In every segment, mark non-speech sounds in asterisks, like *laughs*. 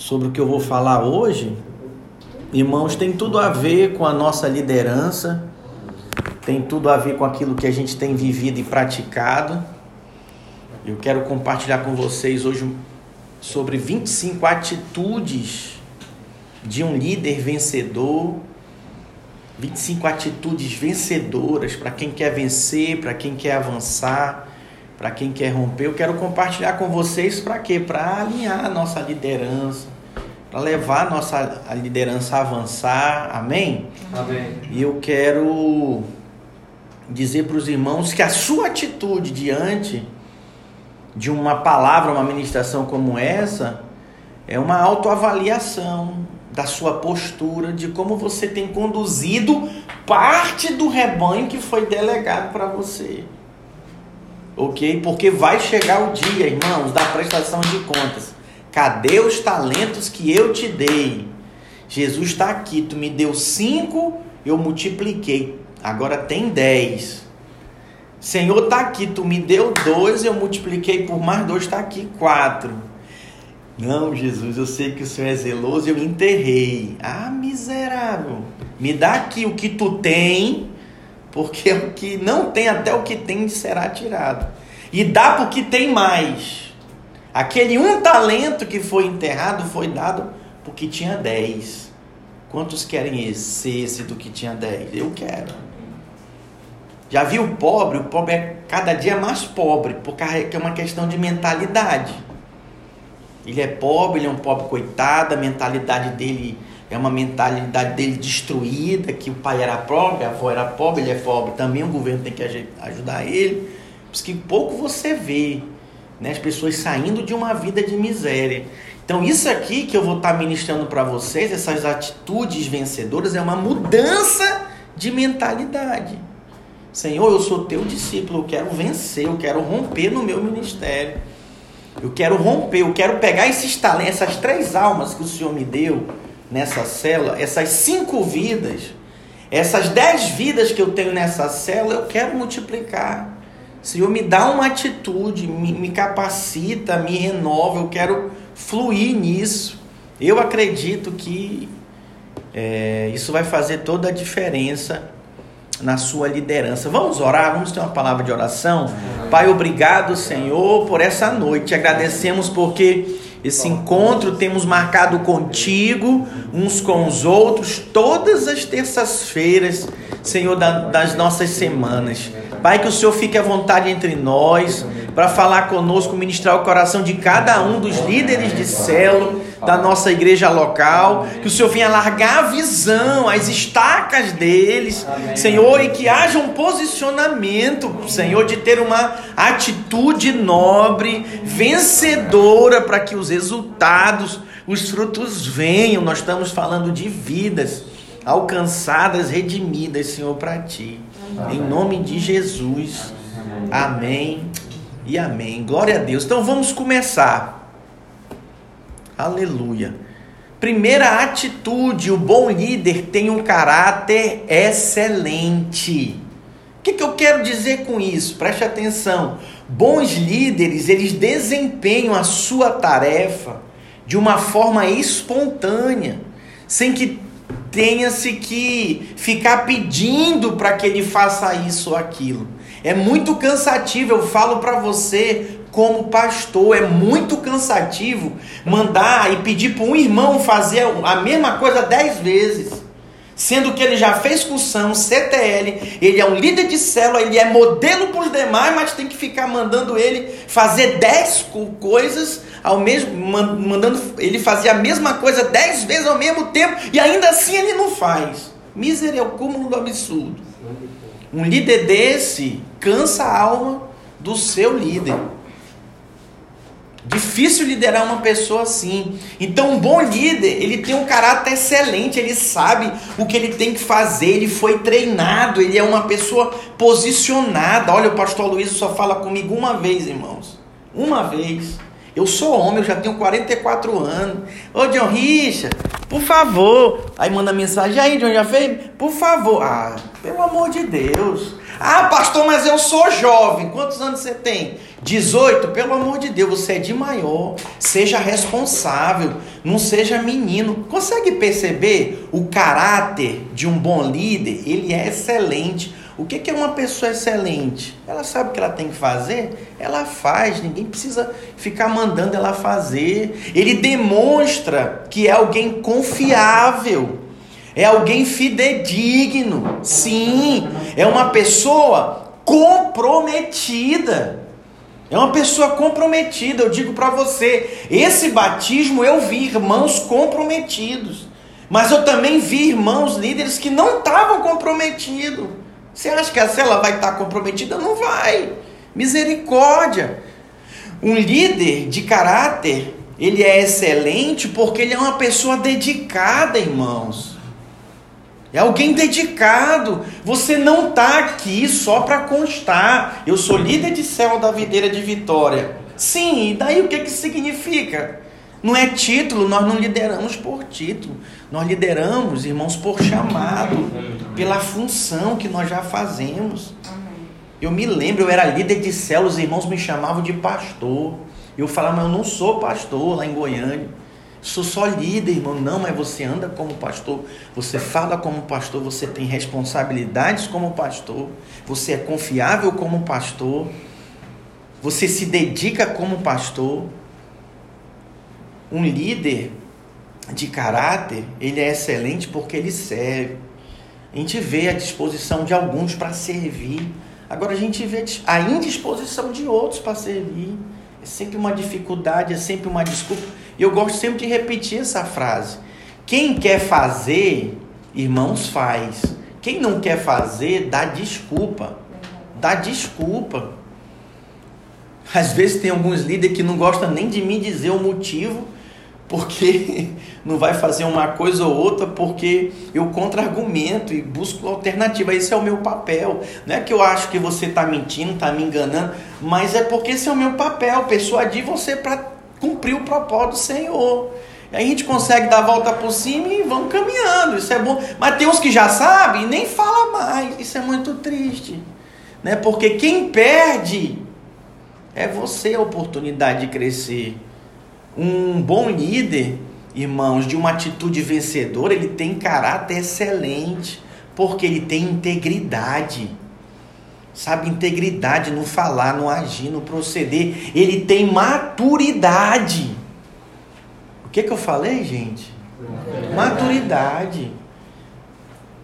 sobre o que eu vou falar hoje, irmãos, tem tudo a ver com a nossa liderança, tem tudo a ver com aquilo que a gente tem vivido e praticado. Eu quero compartilhar com vocês hoje sobre 25 atitudes de um líder vencedor. 25 atitudes vencedoras para quem quer vencer, para quem quer avançar, para quem quer romper. Eu quero compartilhar com vocês para quê? Para alinhar a nossa liderança, para levar a nossa a liderança a avançar. Amém? Amém. E eu quero dizer para os irmãos que a sua atitude diante de uma palavra, uma ministração como essa, é uma autoavaliação da sua postura, de como você tem conduzido parte do rebanho que foi delegado para você. Ok? Porque vai chegar o dia, irmãos, da prestação de contas. Cadê os talentos que eu te dei? Jesus está aqui, tu me deu cinco, eu multipliquei. Agora tem dez. Senhor, está aqui, tu me deu dois, eu multipliquei por mais dois, está aqui quatro. Não, Jesus, eu sei que o Senhor é zeloso, eu enterrei. Ah, miserável. Me dá aqui o que tu tem, porque o que não tem, até o que tem será tirado. E dá porque tem mais. Aquele um talento que foi enterrado foi dado porque tinha dez. Quantos querem esse, esse do que tinha dez? Eu quero. Já viu o pobre? O pobre é cada dia mais pobre, porque é uma questão de mentalidade. Ele é pobre, ele é um pobre coitado, a mentalidade dele é uma mentalidade dele destruída, que o pai era pobre, a avó era pobre, ele é pobre também, o governo tem que ajudar ele. Por isso que pouco você vê né, as pessoas saindo de uma vida de miséria. Então, isso aqui que eu vou estar ministrando para vocês, essas atitudes vencedoras, é uma mudança de mentalidade. Senhor, eu sou teu discípulo, eu quero vencer, eu quero romper no meu ministério. Eu quero romper, eu quero pegar esses talentos, essas três almas que o Senhor me deu nessa célula, essas cinco vidas, essas dez vidas que eu tenho nessa célula, eu quero multiplicar. Senhor, me dá uma atitude, me, me capacita, me renova, eu quero fluir nisso. Eu acredito que é, isso vai fazer toda a diferença na sua liderança. Vamos orar, vamos ter uma palavra de oração. Pai, obrigado, Senhor, por essa noite. Agradecemos porque esse encontro temos marcado contigo, uns com os outros, todas as terças-feiras, Senhor, das nossas semanas. Pai, que o Senhor fique à vontade entre nós para falar conosco, ministrar o coração de cada um dos líderes de célula da nossa igreja local, que o Senhor venha largar a visão, as estacas deles. Senhor, e que haja um posicionamento, Senhor, de ter uma atitude nobre, vencedora, para que os resultados, os frutos venham. Nós estamos falando de vidas alcançadas, redimidas, Senhor, para ti. Em nome de Jesus. Amém e amém. Glória a Deus. Então vamos começar. Aleluia. Primeira atitude: o bom líder tem um caráter excelente. O que, que eu quero dizer com isso? Preste atenção. Bons líderes, eles desempenham a sua tarefa de uma forma espontânea, sem que tenha-se que ficar pedindo para que ele faça isso ou aquilo. É muito cansativo, eu falo para você, como pastor. É muito cansativo mandar e pedir para um irmão fazer a mesma coisa dez vezes. Sendo que ele já fez cursão, CTL, ele é um líder de célula, ele é modelo para os demais, mas tem que ficar mandando ele fazer dez coisas ao mesmo, mandando ele fazer a mesma coisa dez vezes ao mesmo tempo e ainda assim ele não faz. Miséria é o cúmulo do absurdo. Um líder desse cansa a alma do seu líder. Difícil liderar uma pessoa assim. Então, um bom líder, ele tem um caráter excelente, ele sabe o que ele tem que fazer, ele foi treinado, ele é uma pessoa posicionada. Olha, o pastor Luiz só fala comigo uma vez, irmãos. Uma vez. Eu sou homem, eu já tenho 44 anos. Ô, John Richard, por favor. Aí manda mensagem, aí, John, já fez? Por favor. Ah, pelo amor de Deus. Ah, pastor, mas eu sou jovem. Quantos anos você tem? 18, pelo amor de Deus, você é de maior, seja responsável, não seja menino. Consegue perceber o caráter de um bom líder? Ele é excelente. O que é uma pessoa excelente? Ela sabe o que ela tem que fazer, ela faz, ninguém precisa ficar mandando ela fazer. Ele demonstra que é alguém confiável, é alguém fidedigno. Sim, é uma pessoa comprometida. É uma pessoa comprometida. Eu digo para você, esse batismo eu vi irmãos comprometidos. Mas eu também vi irmãos líderes que não estavam comprometidos. Você acha que a cela vai estar comprometida? Não vai. Misericórdia. Um líder de caráter, ele é excelente porque ele é uma pessoa dedicada, irmãos. É alguém dedicado. Você não está aqui só para constar. Eu sou líder de céu da videira de Vitória. Sim, e daí o que, que significa? Não é título, nós não lideramos por título. Nós lideramos, irmãos, por chamado, pela função que nós já fazemos. Eu me lembro, eu era líder de células, os irmãos me chamavam de pastor. Eu falava, mas eu não sou pastor lá em Goiânia. Sou só líder, irmão. Não, mas você anda como pastor, você fala como pastor, você tem responsabilidades como pastor, você é confiável como pastor, você se dedica como pastor. Um líder de caráter, ele é excelente porque ele serve. A gente vê a disposição de alguns para servir. Agora a gente vê a indisposição de outros para servir. É sempre uma dificuldade, é sempre uma desculpa. E eu gosto sempre de repetir essa frase. Quem quer fazer, irmãos, faz. Quem não quer fazer, dá desculpa. Dá desculpa. Às vezes tem alguns líderes que não gostam nem de me dizer o motivo porque *laughs* não vai fazer uma coisa ou outra porque eu contra-argumento e busco alternativa. Esse é o meu papel. Não é que eu acho que você está mentindo, está me enganando, mas é porque esse é o meu papel, persuadir você para cumprir o propósito do Senhor. Aí a gente consegue dar a volta por cima e vamos caminhando. Isso é bom. Mas tem uns que já sabem e nem fala mais. Isso é muito triste. Né? Porque quem perde é você a oportunidade de crescer. Um bom líder, irmãos, de uma atitude vencedora, ele tem caráter excelente, porque ele tem integridade. Sabe, integridade no falar, no agir, no proceder. Ele tem maturidade. O que, que eu falei, gente? Maturidade.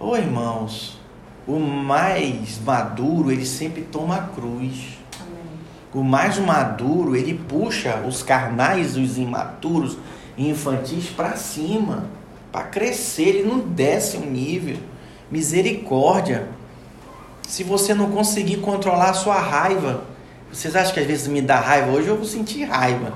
Ô oh, irmãos, o mais maduro, ele sempre toma a cruz. O mais maduro, ele puxa os carnais, os imaturos, infantis para cima, para crescer, ele não desce um nível. Misericórdia. Se você não conseguir controlar a sua raiva, vocês acham que às vezes me dá raiva? Hoje eu vou sentir raiva.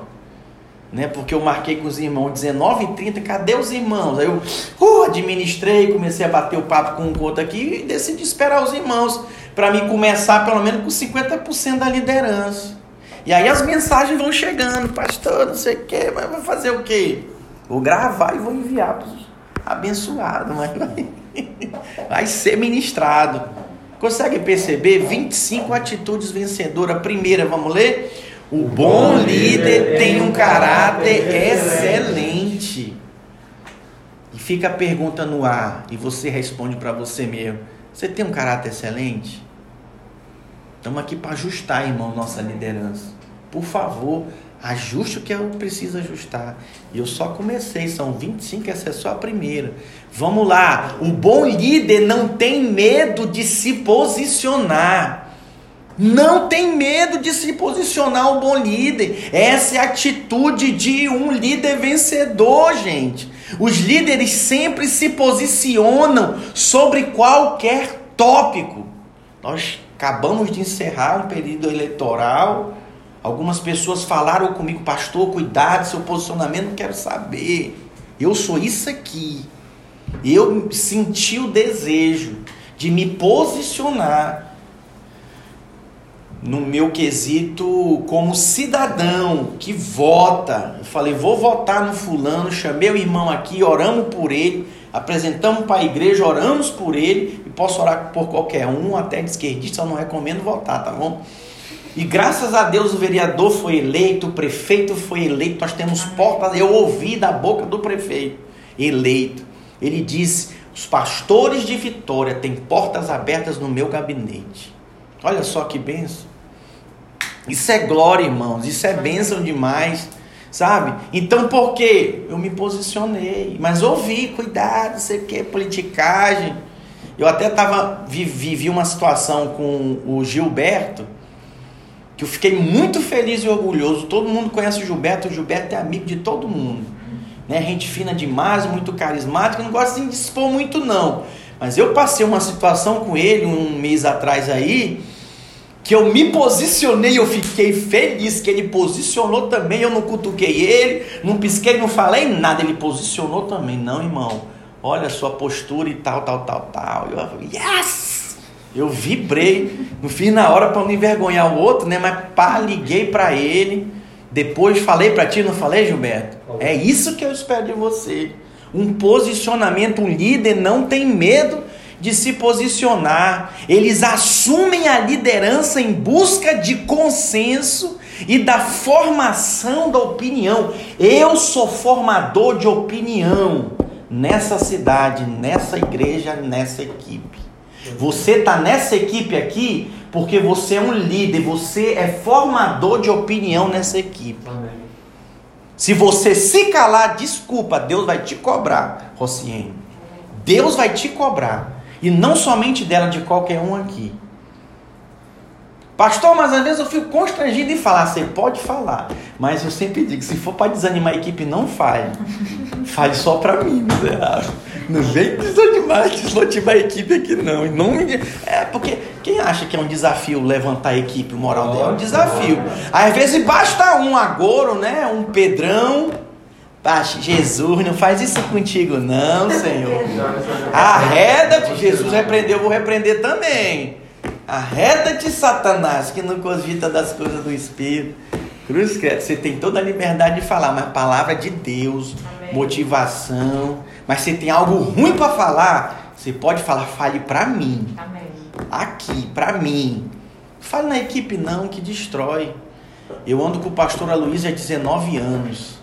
Né? Porque eu marquei com os irmãos 19h30, cadê os irmãos? Aí eu uh, administrei, comecei a bater o papo com um outro aqui e decidi esperar os irmãos para mim começar pelo menos com 50% da liderança. E aí as mensagens vão chegando, pastor, não sei o quê, mas vou fazer o quê? Vou gravar e vou enviar para os abençoados, mas *laughs* vai, ser ministrado. Consegue perceber? 25 atitudes vencedoras. Primeira, vamos ler? O bom líder tem um caráter excelente. E fica a pergunta no ar e você responde para você mesmo. Você tem um caráter excelente? Estamos aqui para ajustar, irmão, nossa liderança. Por favor, ajuste o que eu preciso ajustar. E eu só comecei, são 25, essa é só a primeira. Vamos lá. O bom líder não tem medo de se posicionar. Não tem medo de se posicionar um bom líder. Essa é a atitude de um líder vencedor, gente. Os líderes sempre se posicionam sobre qualquer tópico. Nós acabamos de encerrar um período eleitoral. Algumas pessoas falaram comigo, pastor, cuidado, seu posicionamento, não quero saber. Eu sou isso aqui. Eu senti o desejo de me posicionar no meu quesito como cidadão que vota. Eu falei, vou votar no fulano, chamei o irmão aqui, oramos por ele, apresentamos para a igreja, oramos por ele, e posso orar por qualquer um, até de esquerdista, eu não recomendo votar, tá bom? E graças a Deus o vereador foi eleito, o prefeito foi eleito, nós temos portas. Eu ouvi da boca do prefeito eleito. Ele disse: os pastores de Vitória têm portas abertas no meu gabinete. Olha só que benção. Isso é glória, irmãos. Isso é bênção demais. Sabe? Então por quê? Eu me posicionei. Mas ouvi, cuidado, sei o que, politicagem. Eu até tava, vivi uma situação com o Gilberto, que eu fiquei muito feliz e orgulhoso. Todo mundo conhece o Gilberto, o Gilberto é amigo de todo mundo. Né? Gente fina demais, muito carismático, não gosta de expor muito não. Mas eu passei uma situação com ele um mês atrás aí, que eu me posicionei, eu fiquei feliz que ele posicionou também, eu não cutuquei ele, não pisquei, não falei nada, ele posicionou também. Não, irmão, olha a sua postura e tal, tal, tal, tal. Eu, yes! Eu vibrei, não fiz na hora para não envergonhar o outro, né? Mas pá, liguei para ele. Depois falei para ti, não falei, Gilberto? É isso que eu espero de você. Um posicionamento, um líder não tem medo de se posicionar, eles assumem a liderança em busca de consenso e da formação da opinião. Eu sou formador de opinião nessa cidade, nessa igreja, nessa equipe. Você está nessa equipe aqui porque você é um líder, você é formador de opinião nessa equipe. Se você se calar, desculpa, Deus vai te cobrar, Rociene. Deus vai te cobrar. E não somente dela, de qualquer um aqui. Pastor, mas às vezes eu fico constrangido em falar. Você pode falar, mas eu sempre digo: se for para desanimar a equipe, não fale. *laughs* Fale só para mim, miserável. Não vem desanimar, desmotivar a equipe aqui, não. E não me... É porque quem acha que é um desafio levantar a equipe, o moral dela é um desafio. Às vezes basta um agoro, né? Um Pedrão Baixe, Jesus, não faz isso contigo, não, *laughs* Senhor. Arreda-te, Jesus repreendeu, eu vou repreender também. Arreda-te, Satanás, que não cogita das coisas do Espírito. Cruz você tem toda a liberdade de falar, mas palavra de Deus, Amém. motivação. Mas se tem algo ruim para falar, você pode falar, fale para mim. Amém. Aqui, para mim. Fale na equipe não, que destrói. Eu ando com o pastor Aloysio há 19 anos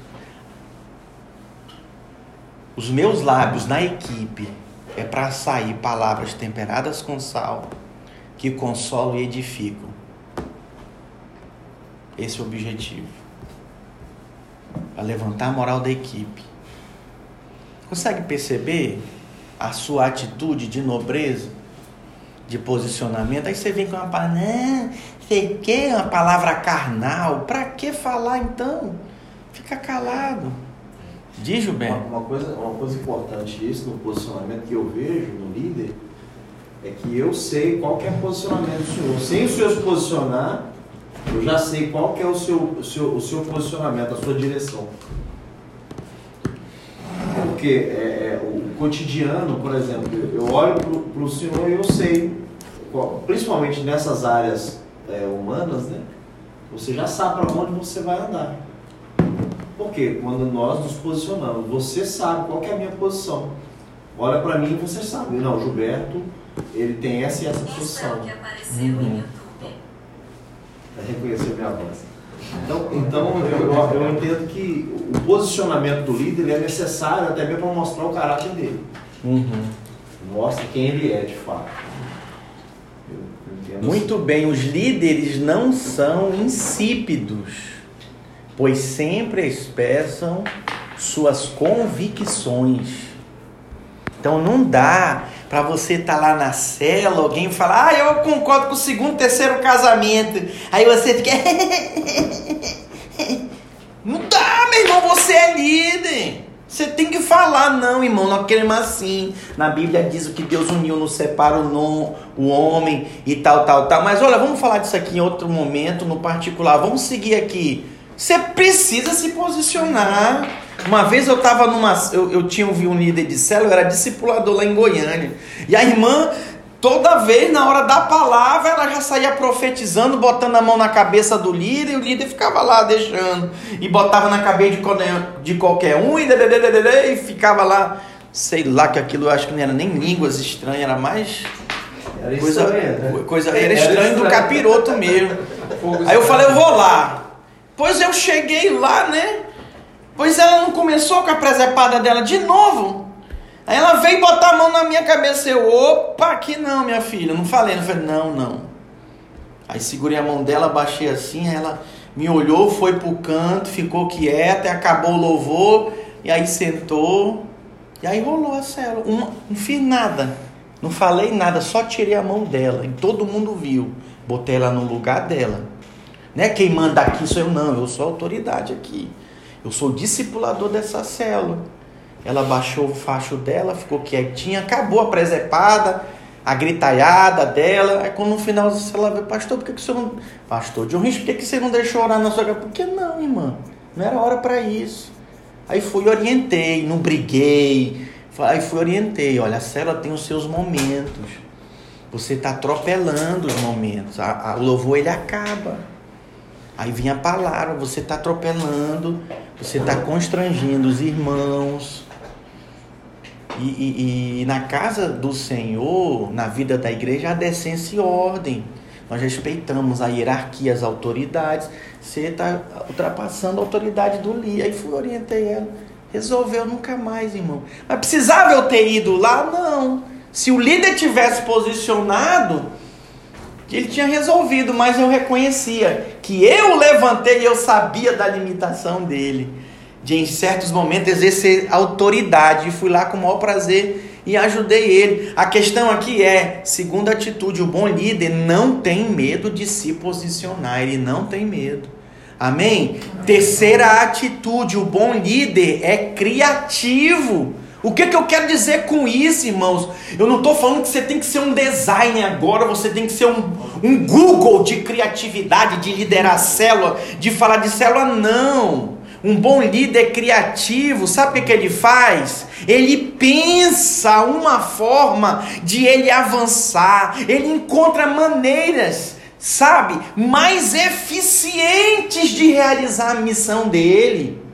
os meus lábios na equipe é para sair palavras temperadas com sal que consolam e edificam. Esse é o objetivo. Para levantar a moral da equipe. Consegue perceber a sua atitude de nobreza, de posicionamento? Aí você vem com uma palavra, não, você quer uma palavra carnal? Para que falar então? Fica calado. Diz. Uma, uma, coisa, uma coisa importante isso no posicionamento que eu vejo no líder é que eu sei qual é o posicionamento do senhor. Sem o senhor se posicionar, eu já sei qual é o seu, o seu, o seu posicionamento, a sua direção. Porque é, é, o cotidiano, por exemplo, eu olho para o senhor e eu sei, principalmente nessas áreas é, humanas, né? Você já sabe para onde você vai andar. Porque quando nós nos posicionamos, você sabe qual é a minha posição. Olha para mim e você sabe. Não, Gilberto, ele tem essa e essa Isso posição. É o que apareceu uhum. no YouTube. É reconhecer minha voz. Então, então eu, eu, eu, entendo que o posicionamento do líder é necessário até mesmo para mostrar o caráter dele. Uhum. Mostra quem ele é de fato. Muito assim. bem, os líderes não são insípidos pois sempre expressam suas convicções. Então não dá para você estar tá lá na cela, alguém falar, ah, eu concordo com o segundo, terceiro casamento. Aí você fica. *laughs* não dá, meu irmão, você é líder. Você tem que falar, não, irmão, nós queremos assim. Na Bíblia diz o que Deus uniu, não separa o, o homem e tal, tal, tal. Mas olha, vamos falar disso aqui em outro momento, no particular. Vamos seguir aqui. Você precisa se posicionar. Uma vez eu estava numa. Eu, eu tinha ouvido um líder de célula, eu era discipulador lá em Goiânia. E a irmã, toda vez, na hora da palavra, ela já saía profetizando, botando a mão na cabeça do líder, e o líder ficava lá deixando. E botava na cabeça de, de qualquer um, e, e ficava lá. Sei lá que aquilo eu acho que não era nem línguas estranhas, era mais Era coisa, estranho, né? coisa, era Era estranho do estranho. capiroto mesmo. Aí eu falei, eu vou lá. Pois eu cheguei lá, né? Pois ela não começou com a presepada dela de novo. Aí ela veio botar a mão na minha cabeça. Eu, opa, aqui não, minha filha. Não falei, não falei, não, não. Aí segurei a mão dela, baixei assim, ela me olhou, foi pro canto, ficou quieta, acabou o louvor, e aí sentou, e aí rolou a célula. Não fiz nada, não falei nada, só tirei a mão dela, e todo mundo viu. Botei ela no lugar dela. Não é quem manda aqui sou eu, não, eu sou autoridade aqui. Eu sou discipulador dessa célula. Ela baixou o facho dela, ficou quietinha, acabou a presepada, a gritalhada dela. Aí quando no final ela veio, pastor, por que, que você não. Pastor John Rich, por que, que você não deixou orar na sua casa? Por que não, irmã? Não era hora para isso. Aí fui orientei, não briguei. Aí fui orientei, olha, a célula tem os seus momentos. Você está atropelando os momentos. A- a- o louvor ele acaba. Aí vinha a palavra, você está atropelando, você está constrangendo os irmãos. E, e- e na casa do Senhor, na vida da igreja, há decência e ordem. Nós respeitamos a hierarquia, as autoridades. Você está ultrapassando a autoridade do líder. Aí fui, orientei ela. Resolveu nunca mais, irmão. Mas precisava eu ter ido lá? Não. Se o líder tivesse posicionado, ele tinha resolvido, mas eu reconhecia que eu levantei e eu sabia da limitação dele. De em certos momentos exercer autoridade. E fui lá com o maior prazer e ajudei ele. A questão aqui é: segunda atitude, o bom líder não tem medo de se posicionar, ele não tem medo. Amém? Terceira atitude, o bom líder é criativo. O que, que eu quero dizer com isso, irmãos? Eu não estou falando que você tem que ser um designer agora, você tem que ser um, um Google de criatividade, de liderar a célula, de falar de célula, não. Um bom líder criativo, sabe o que, que ele faz? Ele pensa uma forma de ele avançar, ele encontra maneiras, sabe, mais eficientes de realizar a missão dele.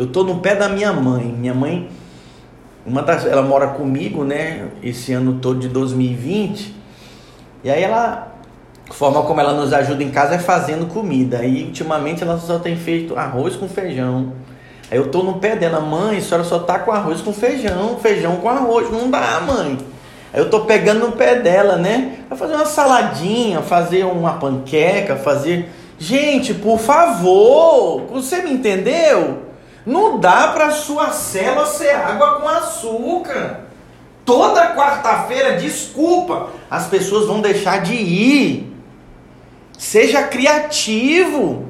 Eu tô no pé da minha mãe. Minha mãe, uma das, ela mora comigo, né? Esse ano todo de 2020. E aí ela, a forma como ela nos ajuda em casa é fazendo comida. E ultimamente ela só tem feito arroz com feijão. Aí eu tô no pé dela, mãe, a senhora só tá com arroz com feijão, feijão com arroz, não dá, mãe. Aí eu tô pegando no pé dela, né? Vai fazer uma saladinha, fazer uma panqueca, fazer. Gente, por favor, você me entendeu? Não dá para sua célula ser água com açúcar. Toda quarta-feira, desculpa, as pessoas vão deixar de ir. Seja criativo.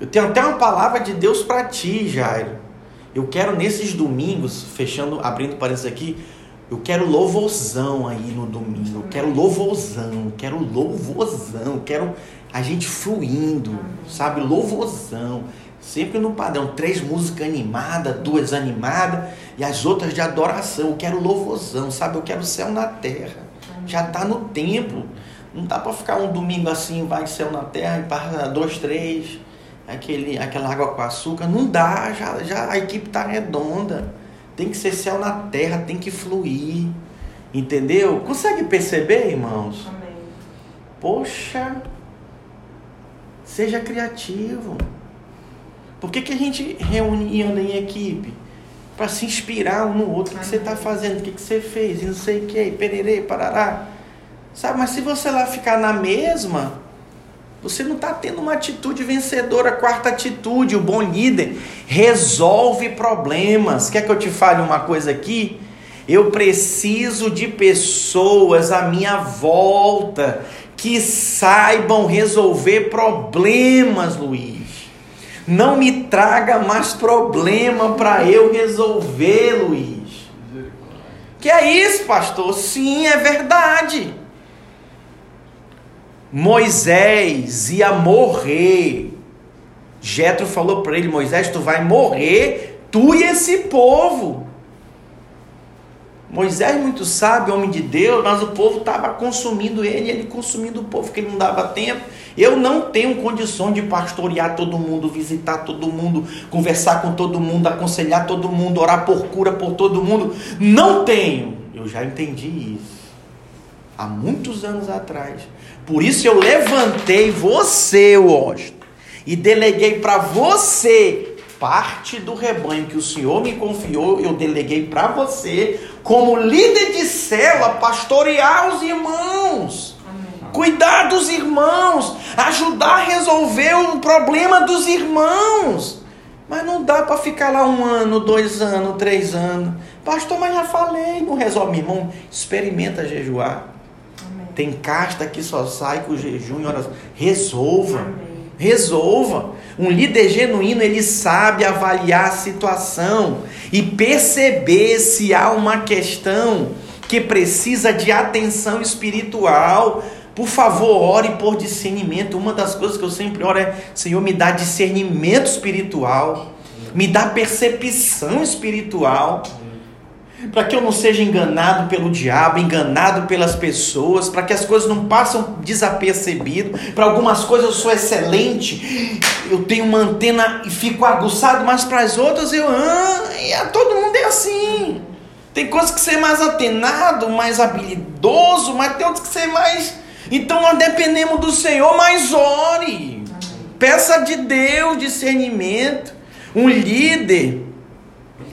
Eu tenho até uma palavra de Deus para ti, Jairo. Eu quero nesses domingos, fechando, abrindo parênteses aqui, eu quero louvorzão aí no domingo. Eu quero louvorzão, quero louvorzão, quero a gente fluindo, sabe? Louvorzão. Sempre no padrão, três músicas animadas, duas animadas e as outras de adoração. Eu quero louvorzão, sabe? Eu quero céu na terra. Já tá no tempo. Não dá para ficar um domingo assim, vai céu na terra e passa dois, três, aquele, aquela água com açúcar. Não dá, já, já a equipe tá redonda. Tem que ser céu na terra, tem que fluir. Entendeu? Consegue perceber, irmãos? Amém. Poxa, seja criativo. Por que, que a gente reúne e anda em equipe? Para se inspirar um no outro. O que você está fazendo? O que, que você fez? E não sei o que, pererê, parará. Sabe, mas se você lá ficar na mesma, você não está tendo uma atitude vencedora. Quarta atitude, o bom líder resolve problemas. Quer que eu te fale uma coisa aqui? Eu preciso de pessoas à minha volta que saibam resolver problemas, Luiz. Não me traga mais problema para eu resolver, Luiz. Que é isso, pastor? Sim, é verdade. Moisés ia morrer. Jetro falou para ele: Moisés, tu vai morrer, tu e esse povo. Moisés, muito sábio, homem de Deus, mas o povo estava consumindo ele, ele consumindo o povo, que ele não dava tempo. Eu não tenho condição de pastorear todo mundo, visitar todo mundo, conversar com todo mundo, aconselhar todo mundo, orar por cura por todo mundo. Não tenho. eu já entendi isso. Há muitos anos atrás. Por isso eu levantei você, Washington, e deleguei para você parte do rebanho que o Senhor me confiou, eu deleguei para você, como líder de célula, pastorear os irmãos. Cuidar dos irmãos, ajudar a resolver o problema dos irmãos. Mas não dá para ficar lá um ano, dois anos, três anos. Pastor, mas já falei, não resolve, meu irmão. Experimenta jejuar. Amém. Tem casta que só sai com jejum e oração. Resolva. Amém. Resolva. Um líder genuíno, ele sabe avaliar a situação e perceber se há uma questão que precisa de atenção espiritual. Por favor, ore por discernimento. Uma das coisas que eu sempre oro é: Senhor, me dá discernimento espiritual, me dá percepção espiritual para que eu não seja enganado pelo diabo, enganado pelas pessoas, para que as coisas não passem desapercebido. Para algumas coisas eu sou excelente, eu tenho uma antena e fico aguçado, mas para as outras eu ah, todo mundo é assim. Tem coisas que ser mais atenado, mais habilidoso, mas tem outras que ser mais. Então nós dependemos do Senhor, mas ore. Peça de Deus discernimento. Um líder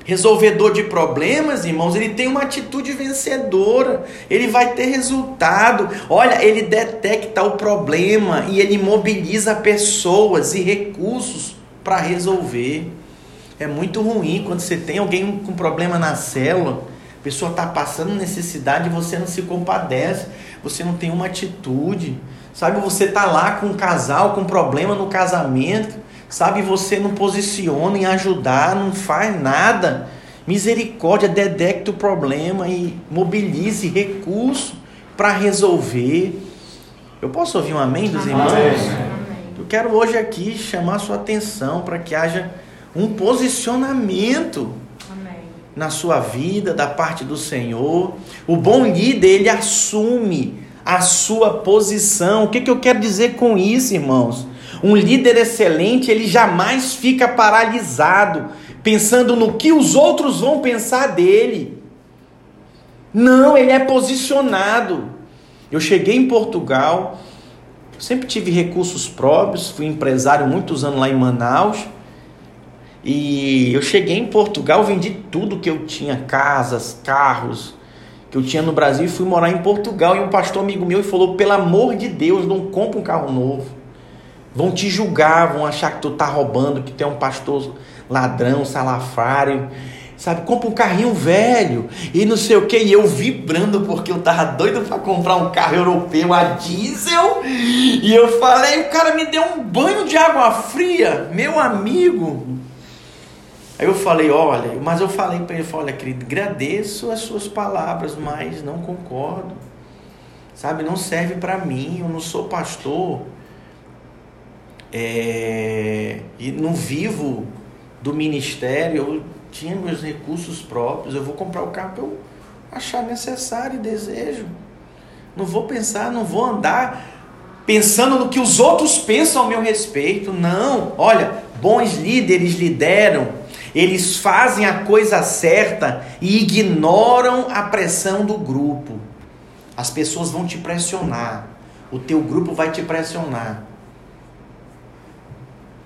resolvedor de problemas, irmãos, ele tem uma atitude vencedora, ele vai ter resultado. Olha, ele detecta o problema e ele mobiliza pessoas e recursos para resolver. É muito ruim quando você tem alguém com problema na célula, a pessoa está passando necessidade e você não se compadece, você não tem uma atitude. Sabe, você está lá com um casal com problema no casamento, Sabe, você não posiciona em ajudar, não faz nada. Misericórdia, detecta o problema e mobilize recurso para resolver. Eu posso ouvir um amém dos irmãos? Eu quero hoje aqui chamar sua atenção para que haja um posicionamento na sua vida da parte do Senhor. O bom líder, ele assume a sua posição. O que, que eu quero dizer com isso, irmãos? Um líder excelente, ele jamais fica paralisado, pensando no que os outros vão pensar dele. Não, ele é posicionado. Eu cheguei em Portugal, sempre tive recursos próprios, fui empresário muitos anos lá em Manaus. E eu cheguei em Portugal, vendi tudo que eu tinha, casas, carros, que eu tinha no Brasil e fui morar em Portugal. E um pastor amigo meu falou: pelo amor de Deus, não compra um carro novo. Vão te julgar, vão achar que tu tá roubando, que tu é um pastor ladrão, salafrário. Sabe, compra um carrinho velho e não sei o que. E eu vibrando porque eu tava doido para comprar um carro europeu a diesel. E eu falei, o cara me deu um banho de água fria, meu amigo. Aí eu falei, olha, mas eu falei para ele, olha, querido, agradeço as suas palavras, mas não concordo. Sabe, não serve para mim, eu não sou pastor é, e não vivo do ministério, eu tinha meus recursos próprios, eu vou comprar o carro que eu achar necessário e desejo. Não vou pensar, não vou andar pensando no que os outros pensam ao meu respeito. Não, olha, bons líderes lideram, eles fazem a coisa certa e ignoram a pressão do grupo. As pessoas vão te pressionar, o teu grupo vai te pressionar.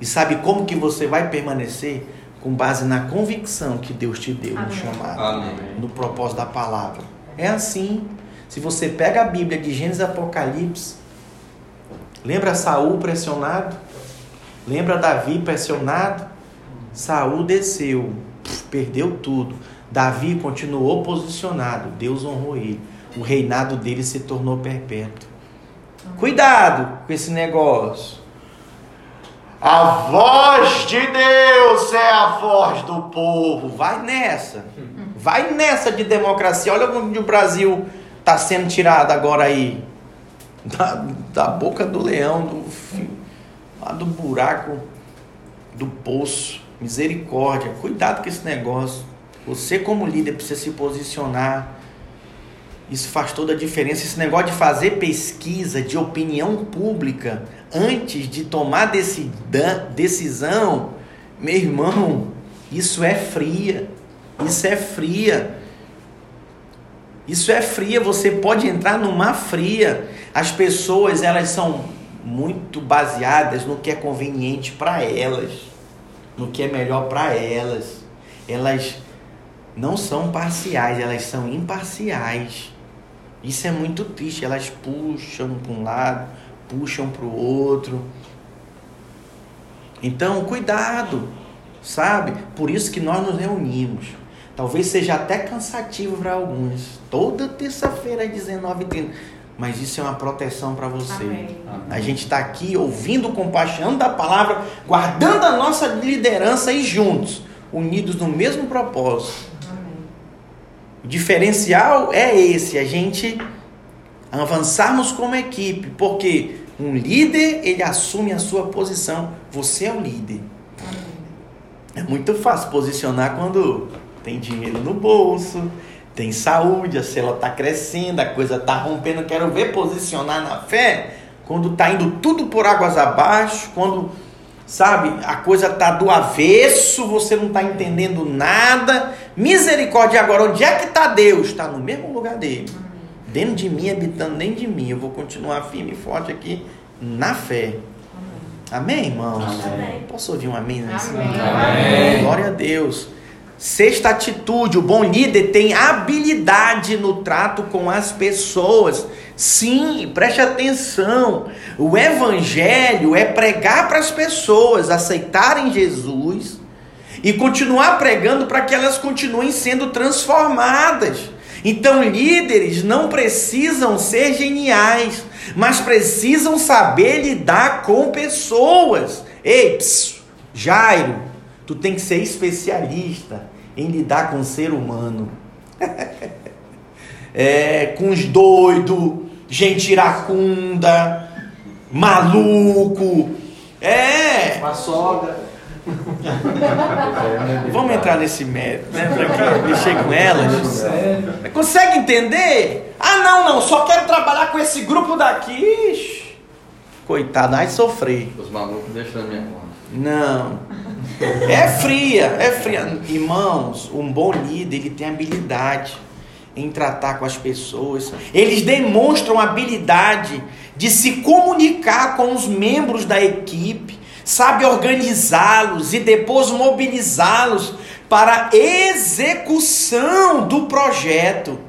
E sabe como que você vai permanecer? Com base na convicção que Deus te deu Amém. no chamado, Amém. no propósito da palavra. É assim. Se você pega a Bíblia de Gênesis e Apocalipse, lembra Saul pressionado? Lembra Davi pressionado? Saul desceu, perdeu tudo. Davi continuou posicionado, Deus honrou ele. O reinado dele se tornou perpétuo. Cuidado com esse negócio. A voz de Deus é a voz do povo. Vai nessa. Vai nessa de democracia. Olha onde o Brasil está sendo tirado agora aí. Da, da boca do leão, do, do buraco do poço. Misericórdia. Cuidado com esse negócio. Você, como líder, precisa se posicionar. Isso faz toda a diferença. Esse negócio de fazer pesquisa de opinião pública antes de tomar decisão, meu irmão, isso é fria. Isso é fria. Isso é fria, você pode entrar numa fria. As pessoas, elas são muito baseadas no que é conveniente para elas, no que é melhor para elas. Elas não são parciais, elas são imparciais. Isso é muito triste, elas puxam para um lado, puxam para o outro. Então, cuidado, sabe? Por isso que nós nos reunimos. Talvez seja até cansativo para alguns. Toda terça-feira às 19h30. Mas isso é uma proteção para você. Amém. A gente está aqui ouvindo, compartilhando da palavra, guardando a nossa liderança e juntos, unidos no mesmo propósito. Amém. O diferencial é esse, a gente avançarmos como equipe, porque um líder, ele assume a sua posição. Você é o líder. É muito fácil posicionar quando tem dinheiro no bolso, tem saúde, a célula está crescendo, a coisa está rompendo. Quero ver posicionar na fé quando está indo tudo por águas abaixo, quando, sabe, a coisa está do avesso, você não está entendendo nada. Misericórdia agora, onde é que está Deus? Está no mesmo lugar dele dentro de mim, habitando dentro de mim. Eu vou continuar firme e forte aqui na fé. Amém, amém irmãos? Amém. Posso ouvir um amém nesse amém. amém. Glória a Deus. Sexta atitude: o bom líder tem habilidade no trato com as pessoas. Sim, preste atenção. O evangelho é pregar para as pessoas aceitarem Jesus e continuar pregando para que elas continuem sendo transformadas. Então, líderes não precisam ser geniais, mas precisam saber lidar com pessoas. Ei, psiu, Jairo, tu tem que ser especialista em lidar com o ser humano. *laughs* é, com os doidos, gente iracunda, maluco. É. Uma sogra. Vamos entrar nesse mérito, né? Pra mexer com elas. Consegue entender? Ah, não, não, só quero trabalhar com esse grupo daqui. Coitado, ai sofrer. Os malucos deixam na minha conta. Não. É fria, é fria. Irmãos, um bom líder, ele tem habilidade em tratar com as pessoas. Eles demonstram habilidade de se comunicar com os membros da equipe sabe organizá-los e depois mobilizá-los para execução do projeto.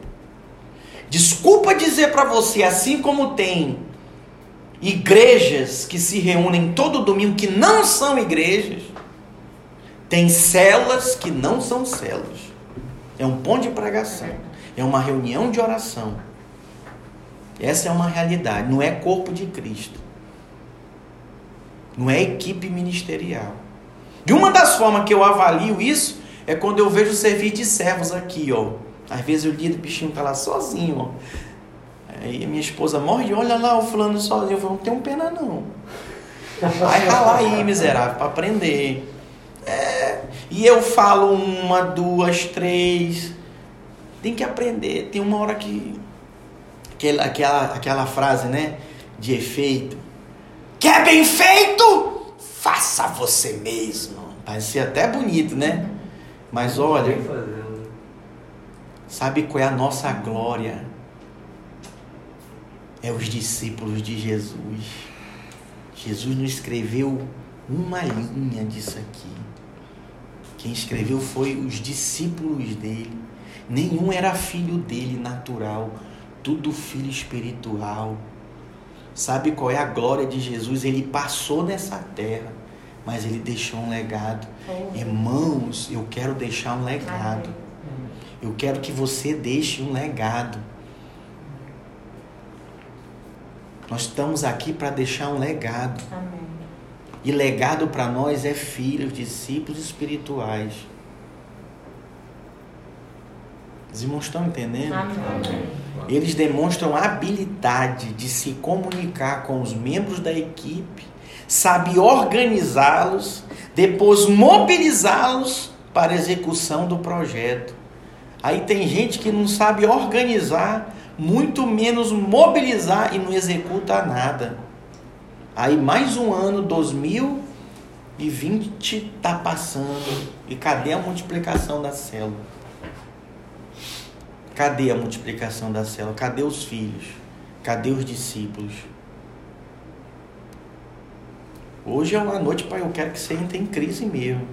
Desculpa dizer para você, assim como tem igrejas que se reúnem todo domingo que não são igrejas, tem celas que não são celas. É um ponto de pregação, é uma reunião de oração. Essa é uma realidade, não é corpo de Cristo. Não é equipe ministerial. E uma das formas que eu avalio isso é quando eu vejo o serviço de servos aqui, ó. Às vezes o líder bichinho tá lá sozinho, ó. Aí a minha esposa morre e olha lá o fulano sozinho. Eu falo, não tenho pena não. Vai ralar aí, miserável, para aprender. É, e eu falo uma, duas, três. Tem que aprender. Tem uma hora que. Aquela, aquela, aquela frase, né? De efeito. Quer bem feito? Faça você mesmo. Parece até bonito, né? Mas olha, sabe qual é a nossa glória? É os discípulos de Jesus. Jesus não escreveu uma linha disso aqui. Quem escreveu foi os discípulos dele. Nenhum era filho dele natural, tudo filho espiritual. Sabe qual é a glória de Jesus? Ele passou nessa terra, mas ele deixou um legado. Irmãos, eu quero deixar um legado. Eu quero que você deixe um legado. Nós estamos aqui para deixar um legado. Amém. E legado para nós é filhos, discípulos espirituais. Os irmãos estão entendendo? Amém. Eles demonstram habilidade de se comunicar com os membros da equipe, sabe organizá-los, depois mobilizá-los para a execução do projeto. Aí tem gente que não sabe organizar, muito menos mobilizar e não executa nada. Aí mais um ano, 2020, está passando. E cadê a multiplicação da célula? Cadê a multiplicação da célula? Cadê os filhos? Cadê os discípulos? Hoje é uma noite, pai, eu quero que você entre em crise mesmo.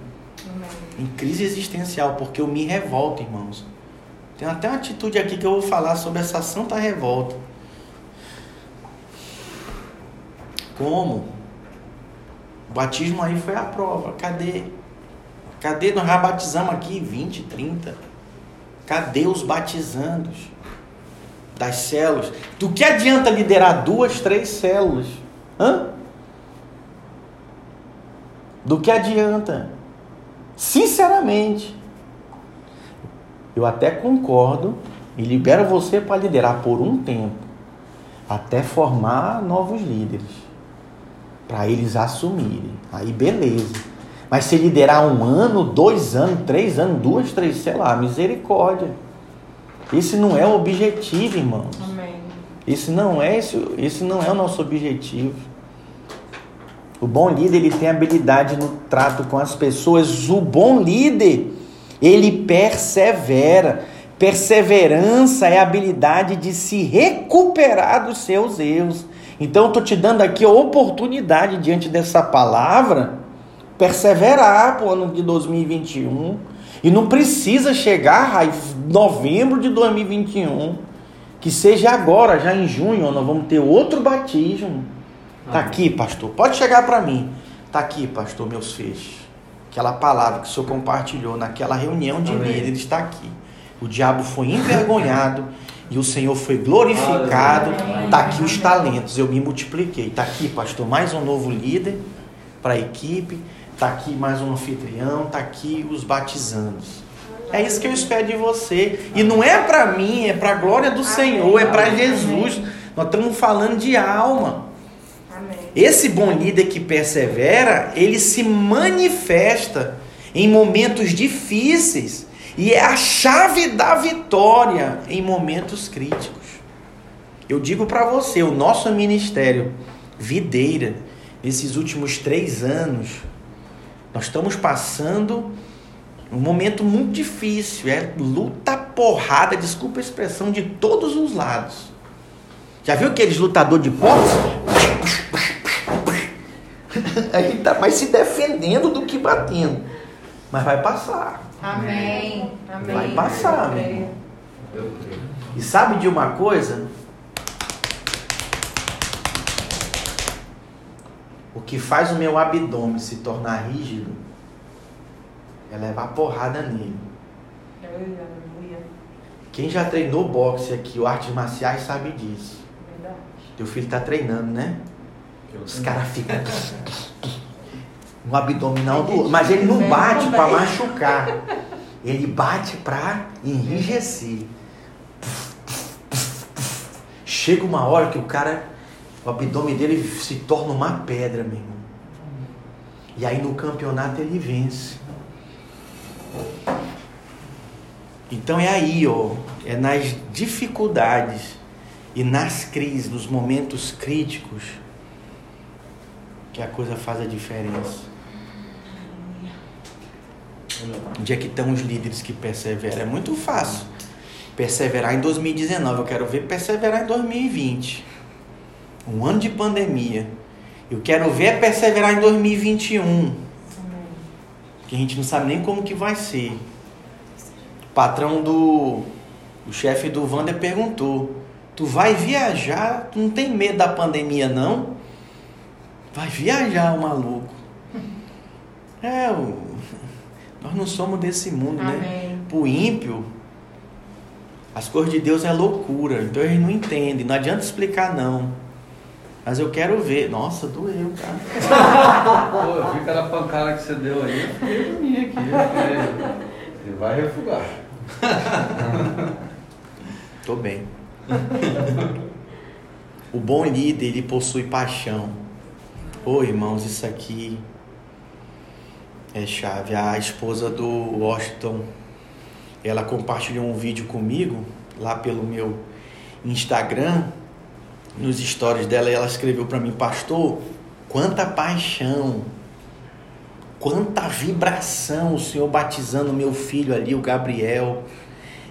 Em crise existencial, porque eu me revolto, irmãos. Tem até uma atitude aqui que eu vou falar sobre essa santa revolta. Como? O batismo aí foi a prova. Cadê? Cadê? Nós já batizamos aqui 20, 30. Cadê os batizandos das células? Do que adianta liderar duas, três células? Hã? Do que adianta? Sinceramente, eu até concordo e libero você para liderar por um tempo, até formar novos líderes para eles assumirem. Aí beleza. Mas se liderar um ano, dois anos, três anos, duas, três, sei lá, misericórdia. Esse não é o objetivo, irmãos. Amém. Esse não é esse, esse não é o nosso objetivo. O bom líder ele tem habilidade no trato com as pessoas. O bom líder ele persevera. Perseverança é a habilidade de se recuperar dos seus erros. Então eu estou te dando aqui a oportunidade diante dessa palavra, perseverar para o ano de 2021. E não precisa chegar em novembro de 2021. Que seja agora, já em junho, nós vamos ter outro batismo. Tá aqui, pastor. Pode chegar para mim. Tá aqui, pastor, meus feixes. Aquela palavra que o senhor compartilhou naquela reunião de líderes está aqui. O diabo foi envergonhado e o Senhor foi glorificado. Está aqui os talentos, eu me multipliquei. Está aqui, pastor, mais um novo líder para a equipe. Está aqui mais um anfitrião. Está aqui os batizandos. É isso que eu espero de você. E não é para mim, é para a glória do Senhor, é para Jesus. Nós estamos falando de alma. Esse bom líder que persevera, ele se manifesta em momentos difíceis e é a chave da vitória em momentos críticos. Eu digo para você, o nosso ministério Videira, nesses últimos três anos, nós estamos passando um momento muito difícil. É luta porrada, desculpa a expressão, de todos os lados. Já viu aqueles lutador de boxe? *laughs* Aí tá mais se defendendo do que batendo. Mas vai passar. Amém. Amém. Vai passar, meu E sabe de uma coisa? O que faz o meu abdômen se tornar rígido é levar porrada nele. Quem já treinou boxe aqui, ou artes marciais, sabe disso. Verdade. Teu filho tá treinando, né? Os caras ficam *laughs* no abdominal do outro. Mas ele não bate para machucar. Ele bate para enrijecer. Chega uma hora que o cara, o abdômen dele se torna uma pedra, meu irmão. E aí no campeonato ele vence. Então é aí, ó, é nas dificuldades e nas crises, nos momentos críticos, que a coisa faz a diferença. Onde é que estão os líderes que perseveram? É muito fácil perseverar em 2019. Eu quero ver perseverar em 2020. Um ano de pandemia. Eu quero ver perseverar em 2021. Que a gente não sabe nem como que vai ser. O patrão do. O chefe do Wander perguntou: Tu vai viajar? Tu não tem medo da pandemia, não? Vai viajar, o maluco. *laughs* É, o nós não somos desse mundo, né? Amém. né? Pro ímpio, as coisas de Deus é loucura. Então eles não entendem. Não adianta explicar, não. Mas eu quero ver. Nossa, doeu, cara. *laughs* Pô, eu vi aquela pancada que você deu aí. Eu fiquei dormir aqui. Ele vai refugar. *laughs* Tô bem. o bom líder, ele possui paixão. Ô, irmãos, isso aqui é chave. A esposa do Washington, ela compartilhou um vídeo comigo lá pelo meu Instagram, nos stories dela, e ela escreveu para mim, pastor, quanta paixão, quanta vibração o Senhor batizando meu filho ali, o Gabriel.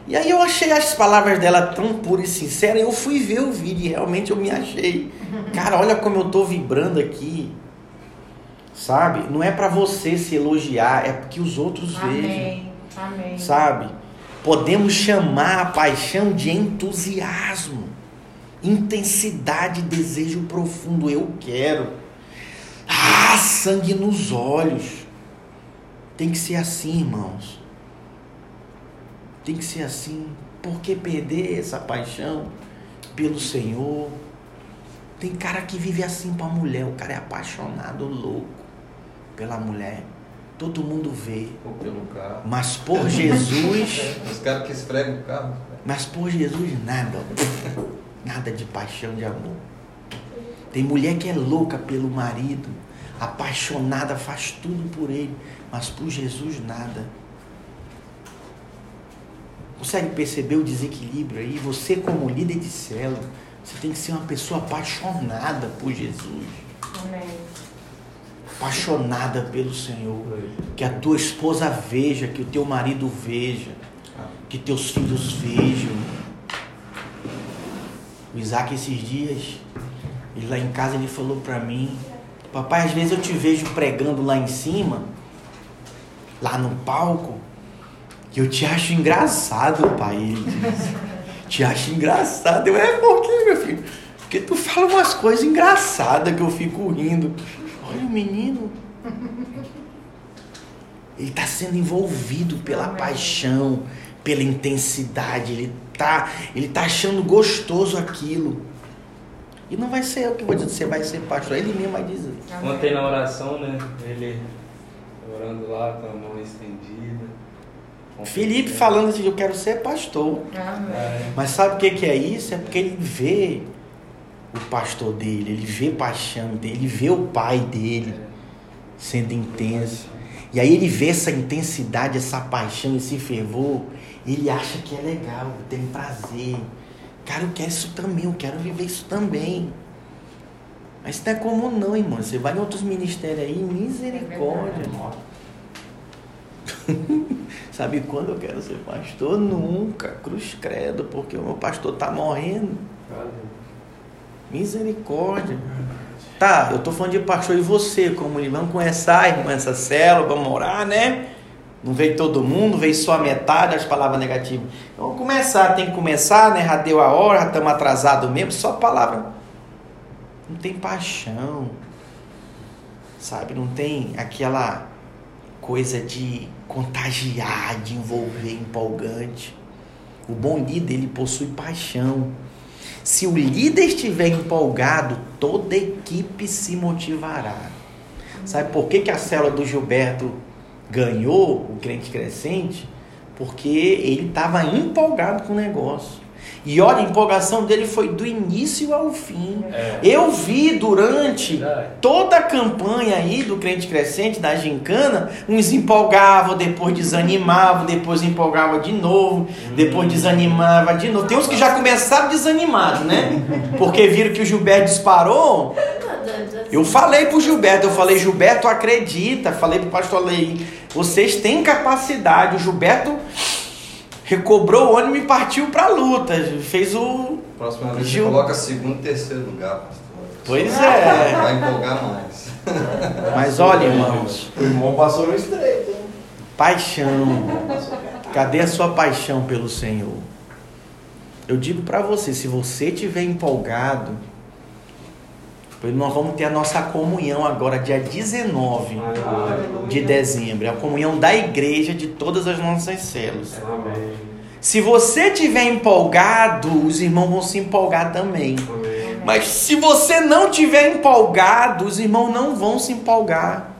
E aí eu achei as palavras dela tão puras e sinceras, eu fui ver o vídeo e realmente eu me achei. Cara, olha como eu tô vibrando aqui. Sabe? Não é para você se elogiar, é porque os outros vejam. Amém. Amém. Sabe? Podemos chamar a paixão de entusiasmo, intensidade, desejo profundo. Eu quero. Ah, sangue nos olhos. Tem que ser assim, irmãos. Tem que ser assim. Por que perder essa paixão pelo Senhor? Tem cara que vive assim pra mulher. O cara é apaixonado, louco pela mulher. Todo mundo vê. Ou pelo carro. Mas por Jesus, *laughs* Os caras que esfregam o carro. mas por Jesus nada. Nada de paixão de amor. Tem mulher que é louca pelo marido, apaixonada, faz tudo por ele, mas por Jesus nada. Consegue perceber o desequilíbrio aí? Você como líder de célula, você tem que ser uma pessoa apaixonada por Jesus, Amém. Apaixonada pelo Senhor. Que a tua esposa veja, que o teu marido veja, que teus filhos vejam. O Isaac esses dias, ele lá em casa ele falou pra mim, papai, às vezes eu te vejo pregando lá em cima, lá no palco, e eu te acho engraçado, pai. Ele disse, te acho engraçado. Eu, é por quê, meu filho? Porque tu fala umas coisas engraçadas que eu fico rindo. Olha o menino. Ele está sendo envolvido pela Amém. paixão, pela intensidade. Ele tá, ele tá achando gostoso aquilo. E não vai ser eu que vou dizer, você vai ser pastor. Ele mesmo vai dizer. Ontem na oração, né? Ele orando lá com a mão estendida. Felipe falando assim, eu quero ser pastor. Amém. É, Mas sabe o que que é isso? É porque ele vê o pastor dele, ele vê paixão dele, ele vê o pai dele sendo intenso. E aí ele vê essa intensidade, essa paixão, esse fervor, ele acha que é legal, tem prazer. Cara, eu quero isso também, eu quero viver isso também. Mas isso não é comum não, irmão. Você vai em outros ministérios aí, misericórdia. *laughs* Sabe quando eu quero ser pastor? Nunca, cruz credo, porque o meu pastor tá morrendo. Misericórdia. Tá, eu tô falando de pastor e você, como vamos começar, irmã, essa célula, vamos orar, né? Não veio todo mundo, veio só a metade, as palavras negativas. Então, vamos começar, tem que começar, né? Já deu a hora, já estamos atrasados mesmo, só palavra. Não tem paixão, sabe? Não tem aquela coisa de contagiar, de envolver, empolgante. O bom líder, ele possui paixão. Se o líder estiver empolgado, toda a equipe se motivará. Sabe por que, que a célula do Gilberto ganhou o crente crescente? Porque ele estava empolgado com o negócio. E olha, a empolgação dele foi do início ao fim. É. Eu vi durante Verdade. toda a campanha aí do crente crescente, da gincana, uns empolgavam, depois desanimavam, depois empolgavam de novo, depois desanimava de novo. Tem uns que já começaram desanimados, né? Porque viram que o Gilberto disparou. Eu falei pro Gilberto, eu falei, Gilberto, acredita. Falei pro pastor Lei, vocês têm capacidade. O Gilberto recobrou o ônibus e partiu pra luta. Fez o. Próxima vez Gil- você coloca segundo e terceiro lugar, pastor. Pois é. Vai empolgar mais. *laughs* Mas olha, irmãos, O irmão passou no estreito. hein? paixão. Cadê a sua paixão pelo Senhor? Eu digo pra você, se você estiver empolgado, pois nós vamos ter a nossa comunhão agora, dia 19 de dezembro. É a comunhão da igreja de todas as nossas células. Se você estiver empolgado, os irmãos vão se empolgar também. Mas se você não estiver empolgado, os irmãos não vão se empolgar.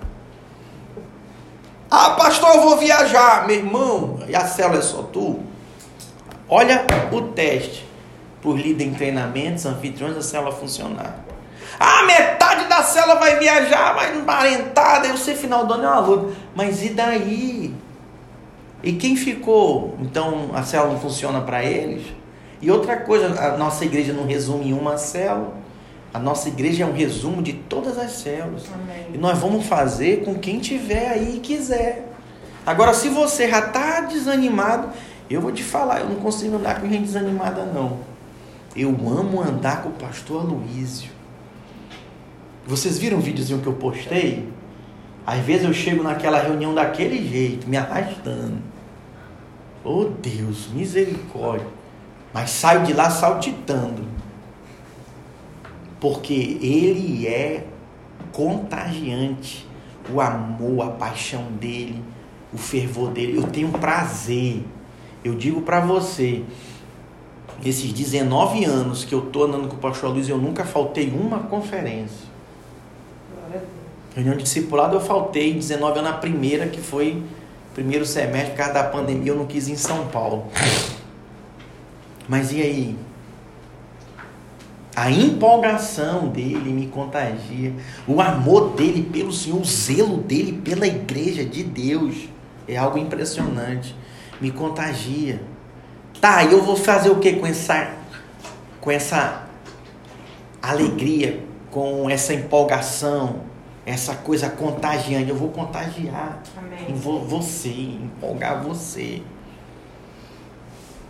Ah, pastor, eu vou viajar. Meu irmão, e a célula é só tu? Olha o teste. Por líder em treinamentos, anfitriões, a célula funcionar. Ah, metade da célula vai viajar, vai emparentada, eu sei final do ano é uma luta. Mas e daí? E quem ficou? Então a célula não funciona para eles? E outra coisa, a nossa igreja não resume em uma célula. A nossa igreja é um resumo de todas as células. E Amém. nós vamos fazer com quem tiver aí e quiser. Agora, se você já está desanimado, Eu vou te falar, eu não consigo andar com gente desanimada, não. Eu amo andar com o pastor Aloísio. Vocês viram o videozinho que eu postei? Às vezes eu chego naquela reunião daquele jeito, me arrastando. Oh Deus, misericórdia. Mas saio de lá saltitando. Porque ele é contagiante. O amor, a paixão dele, o fervor dele. Eu tenho prazer. Eu digo para você, esses 19 anos que eu tô andando com o pastor Luiz, eu nunca faltei uma conferência. Reunião de discipulado eu faltei 19 anos na primeira, que foi primeiro semestre, por causa da pandemia, eu não quis ir em São Paulo. Mas e aí? A empolgação dele me contagia. O amor dele pelo Senhor, o zelo dele pela igreja de Deus é algo impressionante. Me contagia. Tá, eu vou fazer o que com essa com essa alegria, com essa empolgação, essa coisa contagiante? Eu vou contagiar Amém. em vo- você, empolgar você.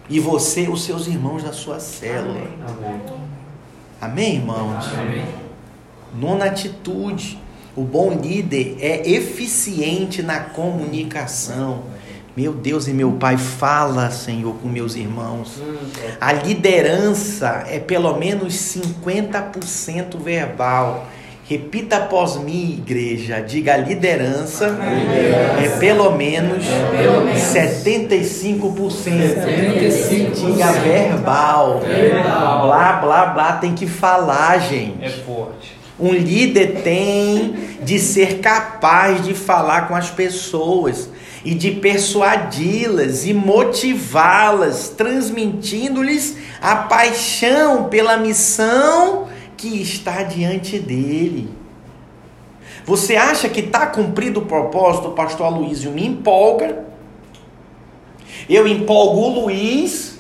E você, os seus irmãos da sua célula. Amém. Amém, irmãos? Amém. Nona atitude. O bom líder é eficiente na comunicação. Meu Deus e meu Pai, fala, Senhor, com meus irmãos. A liderança é pelo menos 50% verbal. Repita após mim, igreja. Diga: a liderança é pelo menos 75%. Diga verbal. Blá, blá, blá. Tem que falar, gente. É forte. Um líder tem de ser capaz de falar com as pessoas e de persuadi-las e motivá-las, transmitindo-lhes a paixão pela missão que está diante dele. Você acha que está cumprido o propósito, o pastor Aloysio me empolga. Eu empolgo o Luiz,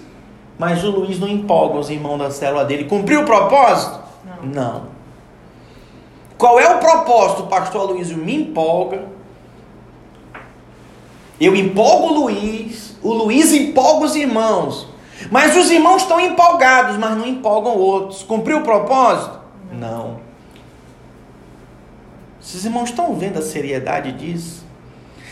mas o Luiz não empolga os irmãos da célula dele. Cumpriu o propósito? Não. Não. Qual é o propósito, pastor Aloysio? Me empolga. Eu empolgo o Luiz, o Luiz empolga os irmãos. Mas os irmãos estão empolgados, mas não empolgam outros. Cumpriu o propósito? Não. Esses irmãos estão vendo a seriedade disso?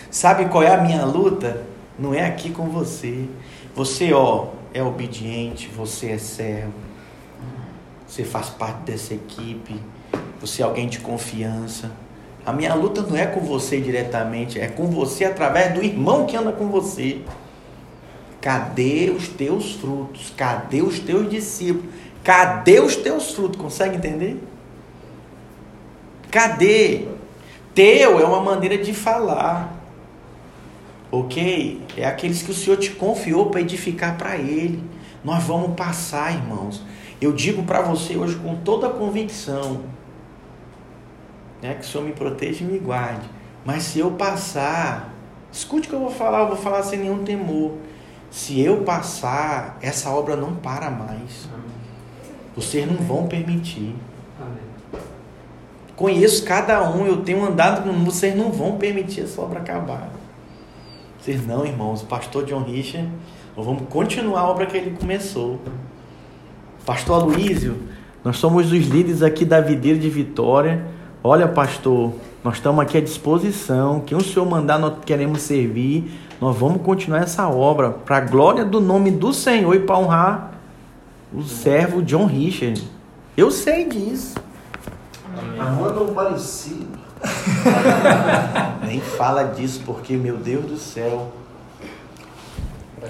Sabe qual é a minha luta? Não é aqui com você. Você, ó, é obediente, você é servo. Você faz parte dessa equipe. Você é alguém de confiança. A minha luta não é com você diretamente, é com você através do irmão que anda com você. Cadê os teus frutos? Cadê os teus discípulos? Cadê os teus frutos? Consegue entender? Cadê? Teu é uma maneira de falar. Ok? É aqueles que o Senhor te confiou para edificar para Ele. Nós vamos passar, irmãos. Eu digo para você hoje com toda a convicção né, que o Senhor me proteja e me guarde. Mas se eu passar, escute o que eu vou falar, eu vou falar sem nenhum temor. Se eu passar, essa obra não para mais. Vocês não vão permitir. Conheço cada um, eu tenho andado com vocês não vão permitir essa obra acabar. Vocês não, irmãos, o pastor John Richard, nós vamos continuar a obra que ele começou. Pastor Aloísio, nós somos os líderes aqui da Videira de Vitória. Olha, pastor, nós estamos aqui à disposição. Quem o senhor mandar, nós queremos servir. Nós vamos continuar essa obra para a glória do nome do Senhor e para honrar o servo John Richard. Eu sei disso. Mas manda um parecido. Nem fala disso, porque, meu Deus do céu.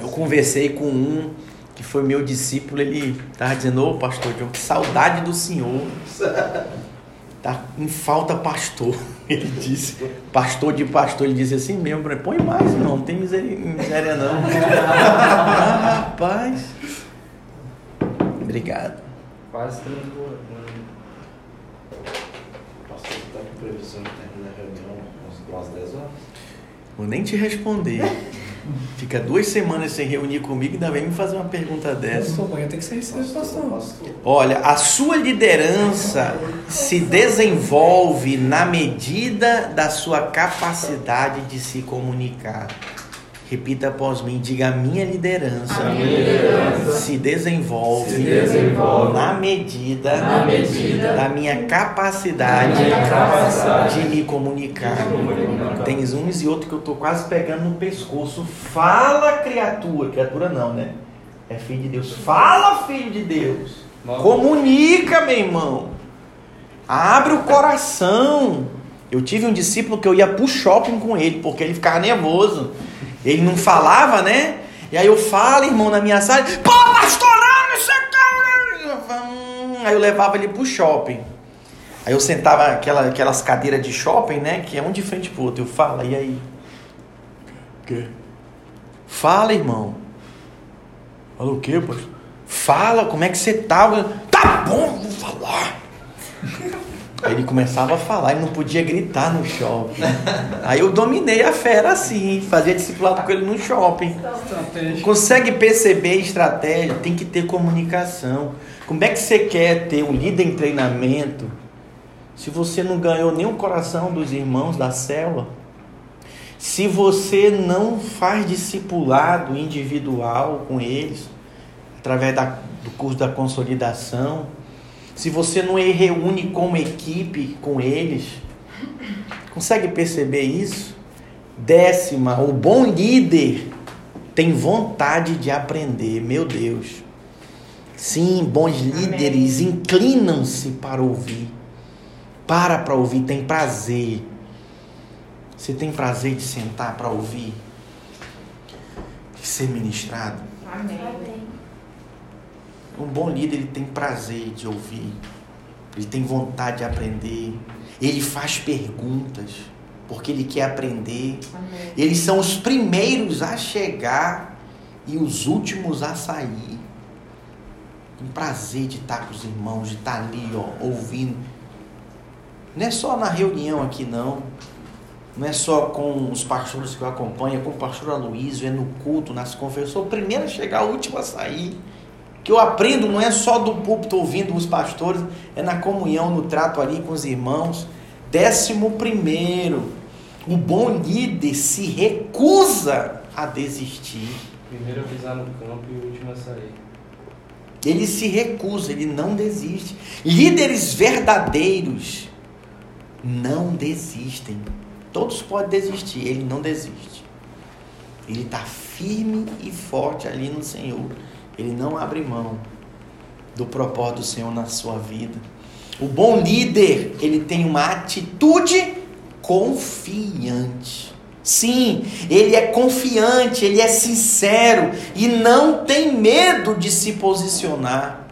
Eu conversei com um que foi meu discípulo, ele estava dizendo, ô pastor John, que saudade do senhor. *laughs* Tá em falta pastor. *laughs* Ele disse, pastor de pastor, ele disse assim mesmo, ele, põe mais, não, não tem miséria, miséria não. ah, *laughs* rapaz. Obrigado. Quase transbordando. Pastor, tá com previsão de terminar a reunião às 10 horas? Vou nem te responder. Fica duas semanas sem reunir comigo e ainda vem me fazer uma pergunta dessa. Pastor, tem que ser isso, pastor. pastor. Olha, a sua liderança se desenvolve na medida da sua capacidade de se comunicar. Repita após mim, diga a minha liderança, A minha liderança se, desenvolve se desenvolve na medida, na medida da minha capacidade, da minha capacidade de me comunicar. de comunicar. Tem uns e outros que eu tô quase pegando no pescoço. Fala, criatura. Criatura não, né? É filho de Deus. Fala, filho de Deus. Nossa. Comunica, meu irmão. Abre o coração. Eu tive um discípulo que eu ia pro shopping com ele, porque ele ficava nervoso. Ele não falava, né? E aí eu falo, irmão, na minha sala, pô, pastor, não, não sei o que. Eu falo, "Hum." Aí eu levava ele pro shopping. Aí eu sentava aquela, aquelas cadeiras de shopping, né? Que é um de frente pro outro. Eu falo, e aí? O quê? Fala, irmão. Fala o quê, pastor? Fala, como é que você tá? Tá bom, vou falar. Ele começava a falar, ele não podia gritar no shopping. Aí eu dominei a fera assim, fazia discipulado com ele no shopping. Estratégia. Consegue perceber estratégia? Tem que ter comunicação. Como é que você quer ter um líder em treinamento se você não ganhou nem o coração dos irmãos da célula? Se você não faz discipulado individual com eles, através da- do curso da consolidação, se você não reúne como equipe com eles, consegue perceber isso? Décima, o bom líder tem vontade de aprender, meu Deus. Sim, bons líderes inclinam-se para ouvir. Para para ouvir, tem prazer. Você tem prazer de sentar para ouvir? De ser ministrado? Amém. Um bom líder ele tem prazer de ouvir, ele tem vontade de aprender, ele faz perguntas porque ele quer aprender. Amém. Eles são os primeiros a chegar e os últimos a sair. Tem prazer de estar com os irmãos, de estar ali, ó, ouvindo. Não é só na reunião aqui, não. Não é só com os pastores que eu acompanho, é com o pastor Aloysio, é no culto, nas conferências. Eu sou o primeiro a chegar, o último a sair. Que eu aprendo não é só do púlpito ouvindo os pastores, é na comunhão, no trato ali com os irmãos. Décimo primeiro, o bom líder se recusa a desistir. Primeiro a pisar no campo e o último a sair. Ele se recusa, ele não desiste. Líderes verdadeiros não desistem. Todos podem desistir, ele não desiste. Ele está firme e forte ali no Senhor. Ele não abre mão do propósito do Senhor na sua vida. O bom líder, ele tem uma atitude confiante. Sim, ele é confiante, ele é sincero e não tem medo de se posicionar.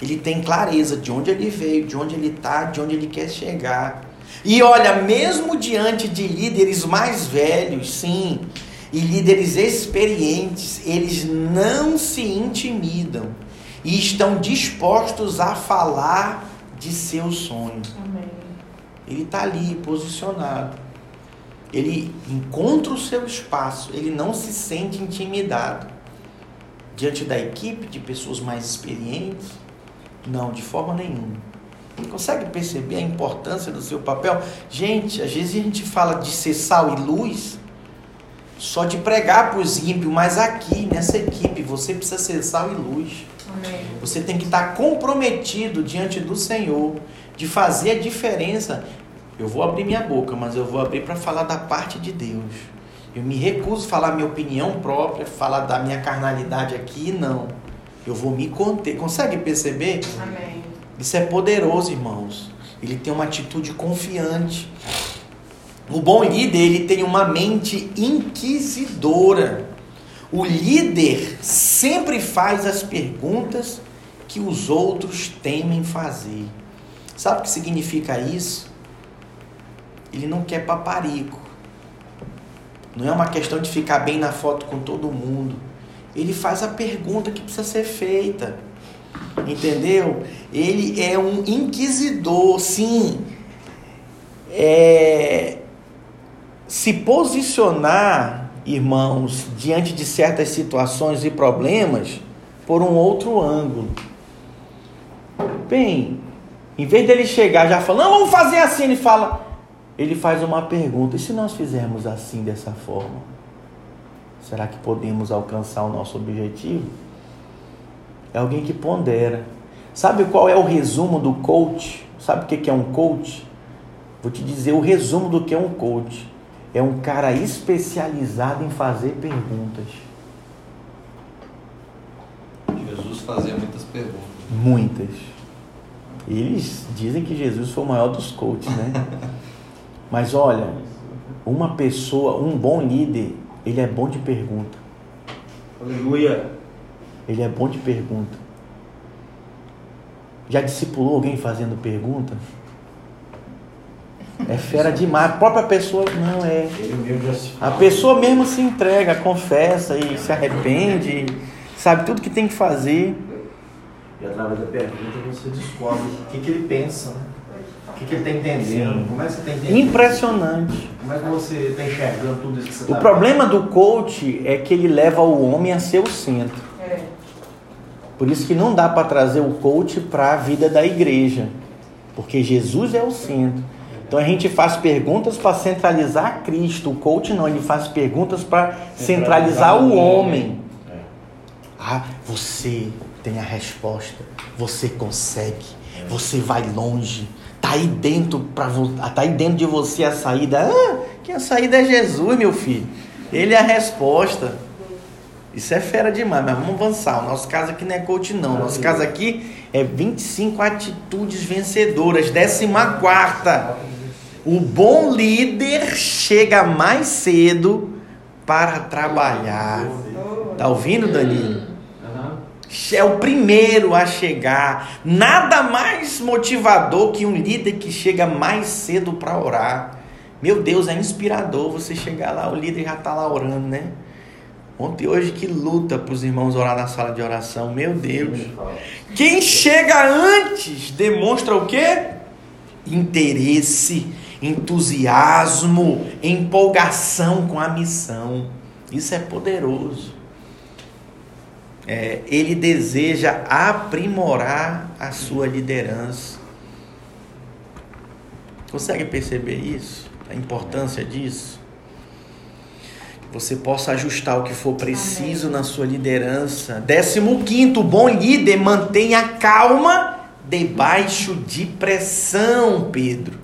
Ele tem clareza de onde ele veio, de onde ele está, de onde ele quer chegar. E olha, mesmo diante de líderes mais velhos, sim, e líderes experientes, eles não se intimidam e estão dispostos a falar de seus sonhos. Amém. Ele está ali posicionado. Ele encontra o seu espaço, ele não se sente intimidado diante da equipe de pessoas mais experientes. Não, de forma nenhuma. Ele consegue perceber a importância do seu papel? Gente, às vezes a gente fala de ser sal e luz, só de pregar para os ímpios, mas aqui, nessa equipe, você precisa ser sal e luz. Amém. Você tem que estar comprometido diante do Senhor de fazer a diferença. Eu vou abrir minha boca, mas eu vou abrir para falar da parte de Deus. Eu me recuso a falar minha opinião própria, falar da minha carnalidade aqui, não. Eu vou me conter. Consegue perceber? Amém. Isso é poderoso, irmãos. Ele tem uma atitude confiante. O bom líder, ele tem uma mente inquisidora. O líder sempre faz as perguntas que os outros temem fazer. Sabe o que significa isso? Ele não quer paparico. Não é uma questão de ficar bem na foto com todo mundo. Ele faz a pergunta que precisa ser feita. Entendeu? Ele é um inquisidor, sim. É, se posicionar, irmãos, diante de certas situações e problemas por um outro ângulo. Bem, em vez dele chegar já falando, vamos fazer assim, ele fala, ele faz uma pergunta, e se nós fizermos assim, dessa forma? Será que podemos alcançar o nosso objetivo? É alguém que pondera. Sabe qual é o resumo do coach? Sabe o que é um coach? Vou te dizer o resumo do que é um coach. É um cara especializado em fazer perguntas. Jesus fazia muitas perguntas. Muitas. Eles dizem que Jesus foi o maior dos coaches, né? *laughs* Mas olha, uma pessoa, um bom líder, ele é bom de pergunta. Aleluia. Ele é bom de pergunta. Já discipulou alguém fazendo pergunta? É fera demais. A própria pessoa não é. A pessoa mesmo se entrega, confessa e se arrepende, sabe tudo que tem que fazer. E através da pergunta você descobre o que, que ele pensa, né? O que, que ele está entendendo, como é que você está entendendo. Impressionante. Como é que você está enxergando tudo isso que você O tá problema do coach é que ele leva o homem a ser o centro. É. Por isso que não dá para trazer o coach para a vida da igreja, porque Jesus é o centro. Então a gente faz perguntas para centralizar Cristo. O coach não, ele faz perguntas para centralizar o homem. Ah, você tem a resposta. Você consegue. Você vai longe. Tá aí dentro para tá aí dentro de você a saída. Ah, que a saída é Jesus, meu filho. Ele é a resposta. Isso é fera demais, mas vamos avançar. O nosso caso aqui não é coach, não. O nosso caso aqui é 25 atitudes vencedoras. Décima quarta. O bom líder chega mais cedo para trabalhar. Tá ouvindo, Danilo? É o primeiro a chegar. Nada mais motivador que um líder que chega mais cedo para orar. Meu Deus, é inspirador você chegar lá, o líder já está lá orando, né? Ontem e hoje que luta para os irmãos orar na sala de oração. Meu Deus. Quem chega antes demonstra o quê? Interesse, entusiasmo, empolgação com a missão. Isso é poderoso. É, ele deseja aprimorar a sua liderança. Consegue perceber isso? A importância disso? Que você possa ajustar o que for preciso na sua liderança. Décimo quinto, bom líder mantenha calma debaixo de pressão, Pedro.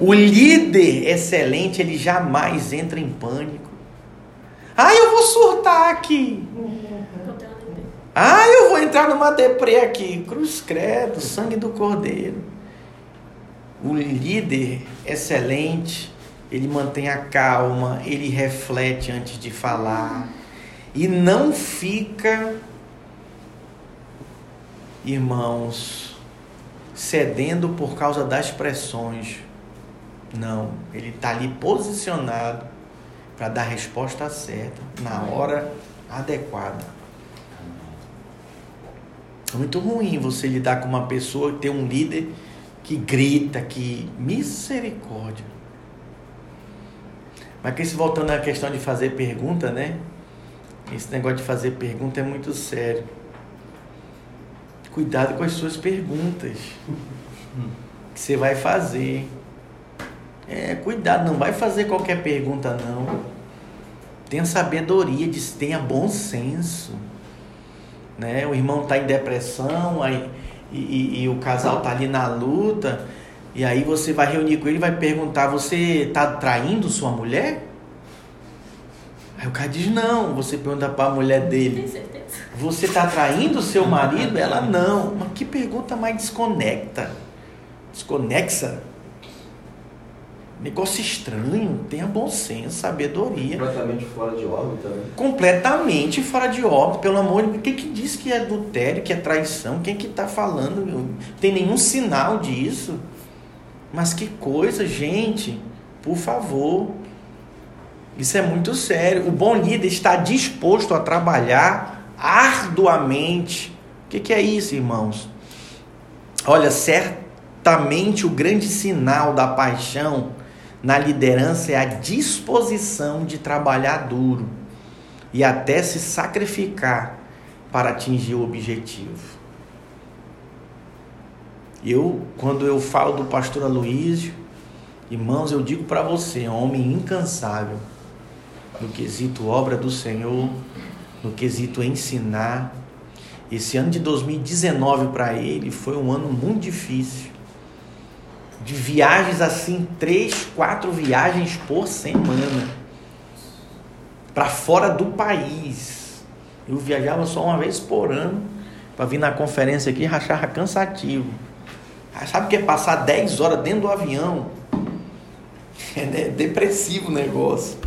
O líder excelente, ele jamais entra em pânico. Ah, eu vou surtar aqui. Ah, eu vou entrar numa deprê aqui. Cruz credo, sangue do cordeiro. O líder excelente, ele mantém a calma, ele reflete antes de falar e não fica, irmãos, cedendo por causa das pressões. Não, ele está ali posicionado para dar a resposta certa, na hora adequada. É muito ruim você lidar com uma pessoa ter um líder que grita, que misericórdia. Mas que se voltando à questão de fazer pergunta, né? Esse negócio de fazer pergunta é muito sério. Cuidado com as suas perguntas *laughs* que você vai fazer. É, cuidado, não vai fazer qualquer pergunta não. Tenha sabedoria, tenha bom senso né? O irmão está em depressão, aí, e, e, e, o casal está ali na luta, e aí você vai reunir com ele e vai perguntar: Você está traindo sua mulher? Aí o cara diz: Não. Você pergunta para a mulher dele? Você está traindo seu marido? Ela não. Mas que pergunta mais desconecta? Desconexa? Negócio estranho, tenha bom senso, sabedoria. Completamente fora de órbita, né? Completamente fora de órbita, pelo amor de Deus. Quem que diz que é adultério, que é traição? Quem que está falando? Não tem nenhum sinal disso. Mas que coisa, gente. Por favor. Isso é muito sério. O bom líder está disposto a trabalhar arduamente. O que, que é isso, irmãos? Olha, certamente o grande sinal da paixão na liderança é a disposição de trabalhar duro e até se sacrificar para atingir o objetivo. Eu, quando eu falo do pastor Aloísio, irmãos, eu digo para você, é homem incansável. no quesito obra do Senhor, no quesito ensinar. Esse ano de 2019 para ele foi um ano muito difícil. De viagens assim, três, quatro viagens por semana. Para fora do país. Eu viajava só uma vez por ano para vir na conferência aqui e achava cansativo. Sabe o que é passar 10 horas dentro do avião? *laughs* É depressivo o negócio.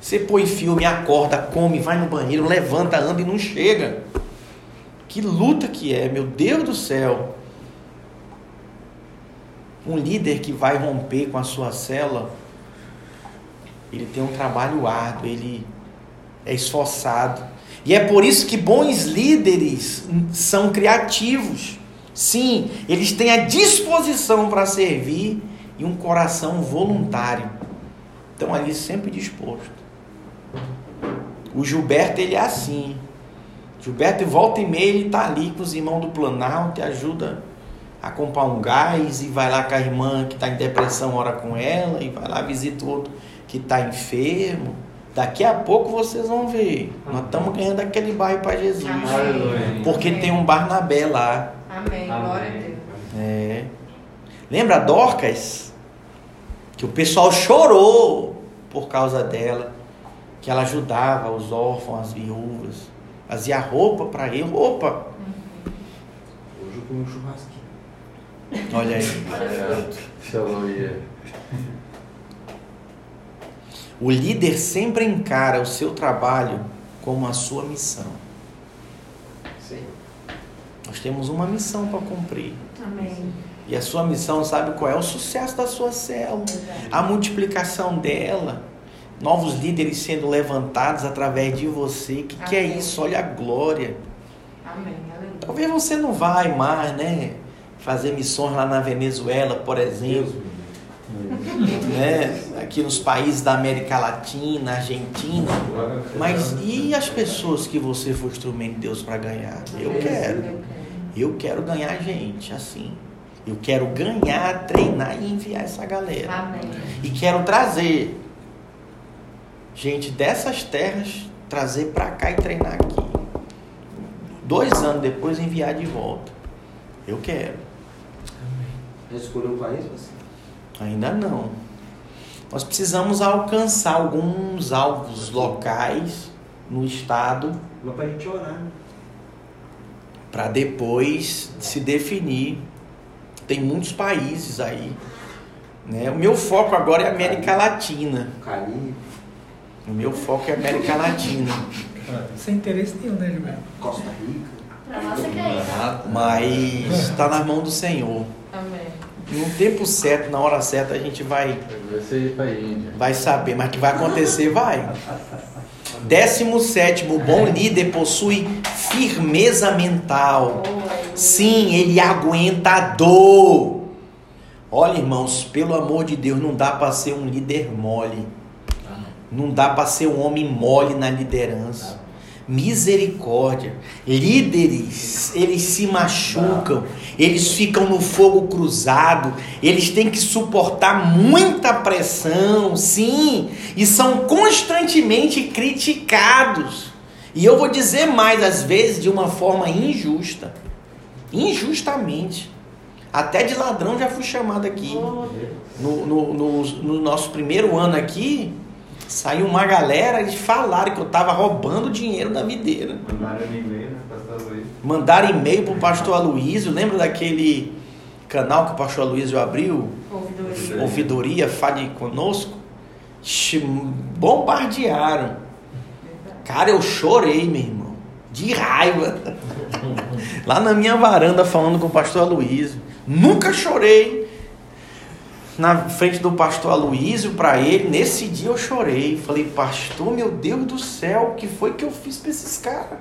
Você põe filme, acorda, come, vai no banheiro, levanta, anda e não chega. Que luta que é, meu Deus do céu. Um líder que vai romper com a sua cela, ele tem um trabalho árduo, ele é esforçado. E é por isso que bons líderes são criativos. Sim, eles têm a disposição para servir e um coração voluntário. Estão ali sempre dispostos. O Gilberto, ele é assim. Gilberto, volta e meia, ele está ali com os irmãos do Planalto e ajuda a comprar um gás e vai lá com a irmã que está em depressão, ora com ela, e vai lá visita o outro que está enfermo. Daqui a pouco vocês vão ver. Nós estamos ganhando aquele bairro para Jesus. Amém. Porque tem um Barnabé lá. Amém. Glória a Deus. É. Lembra Dorcas? Que o pessoal chorou por causa dela. Que ela ajudava os órfãos, as viúvas. Fazia roupa para ele. Roupa. Hoje eu comi um churrasquinho. Olha aí. Aleluia. O líder sempre encara o seu trabalho como a sua missão. Sim. Nós temos uma missão para cumprir. Amém. E a sua missão, sabe qual é? O sucesso da sua célula. a multiplicação dela, novos líderes sendo levantados através de você. Que que é isso? Olha a glória. Amém. Aleluia. Talvez você não vai mais, né? Fazer missões lá na Venezuela, por exemplo, né? Aqui nos países da América Latina, Argentina. Mas e as pessoas que você foi instrumento de Deus para ganhar? Eu quero. Eu quero ganhar gente assim. Eu quero ganhar, treinar e enviar essa galera. Amém. E quero trazer gente dessas terras, trazer para cá e treinar aqui. Dois anos depois enviar de volta. Eu quero. Já escolheu o país, você? Ainda não. Nós precisamos alcançar alguns alvos locais no estado Mas pra gente orar, né? para depois se definir. Tem muitos países aí. Né? O meu foco agora é América Latina. O Caribe, O meu foco é América Latina. Sem interesse nenhum, né, Gilberto? Costa Rica. Pra nossa que é. Mas está nas mãos do Senhor. Amém. No tempo certo, na hora certa, a gente vai, Vai saber. Mas que vai acontecer, vai. Décimo sétimo, o bom líder possui firmeza mental. Sim, ele aguenta a dor. Olha, irmãos, pelo amor de Deus, não dá para ser um líder mole. Não dá para ser um homem mole na liderança. Misericórdia. Líderes, eles se machucam, eles ficam no fogo cruzado, eles têm que suportar muita pressão, sim, e são constantemente criticados. E eu vou dizer mais, às vezes, de uma forma injusta. Injustamente. Até de ladrão já fui chamado aqui. No, no, no, no nosso primeiro ano aqui, saiu uma galera e falaram que eu estava roubando dinheiro da videira. Mandaram e-mail, né, pastor Luiz? Mandaram e-mail pro pastor Aloysio. Lembra daquele canal que o pastor Aloysio abriu? Ouvidoria. Ouvidoria, fale conosco. Bombardearam. Cara, eu chorei, meu irmão. De raiva. *laughs* Lá na minha varanda falando com o pastor Aloysio. Nunca chorei. Na frente do pastor Aloysio para ele, nesse dia eu chorei. Falei, pastor, meu Deus do céu, o que foi que eu fiz para esses caras?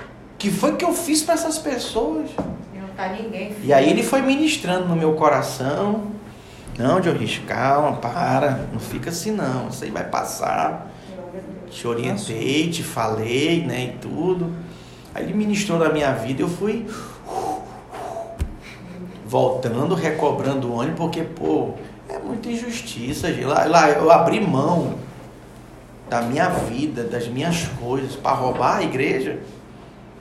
O que foi que eu fiz para essas pessoas? E não tá ninguém. E aí ele foi ministrando no meu coração. Não, Dionísio, calma, para. Não fica assim não. Isso aí vai passar. Te orientei, te falei, né, e tudo. Aí ele ministrou na minha vida, eu fui voltando, recobrando o ônibus, porque, pô, é muita injustiça, gente. Lá, lá eu abri mão da minha vida, das minhas coisas, para roubar a igreja,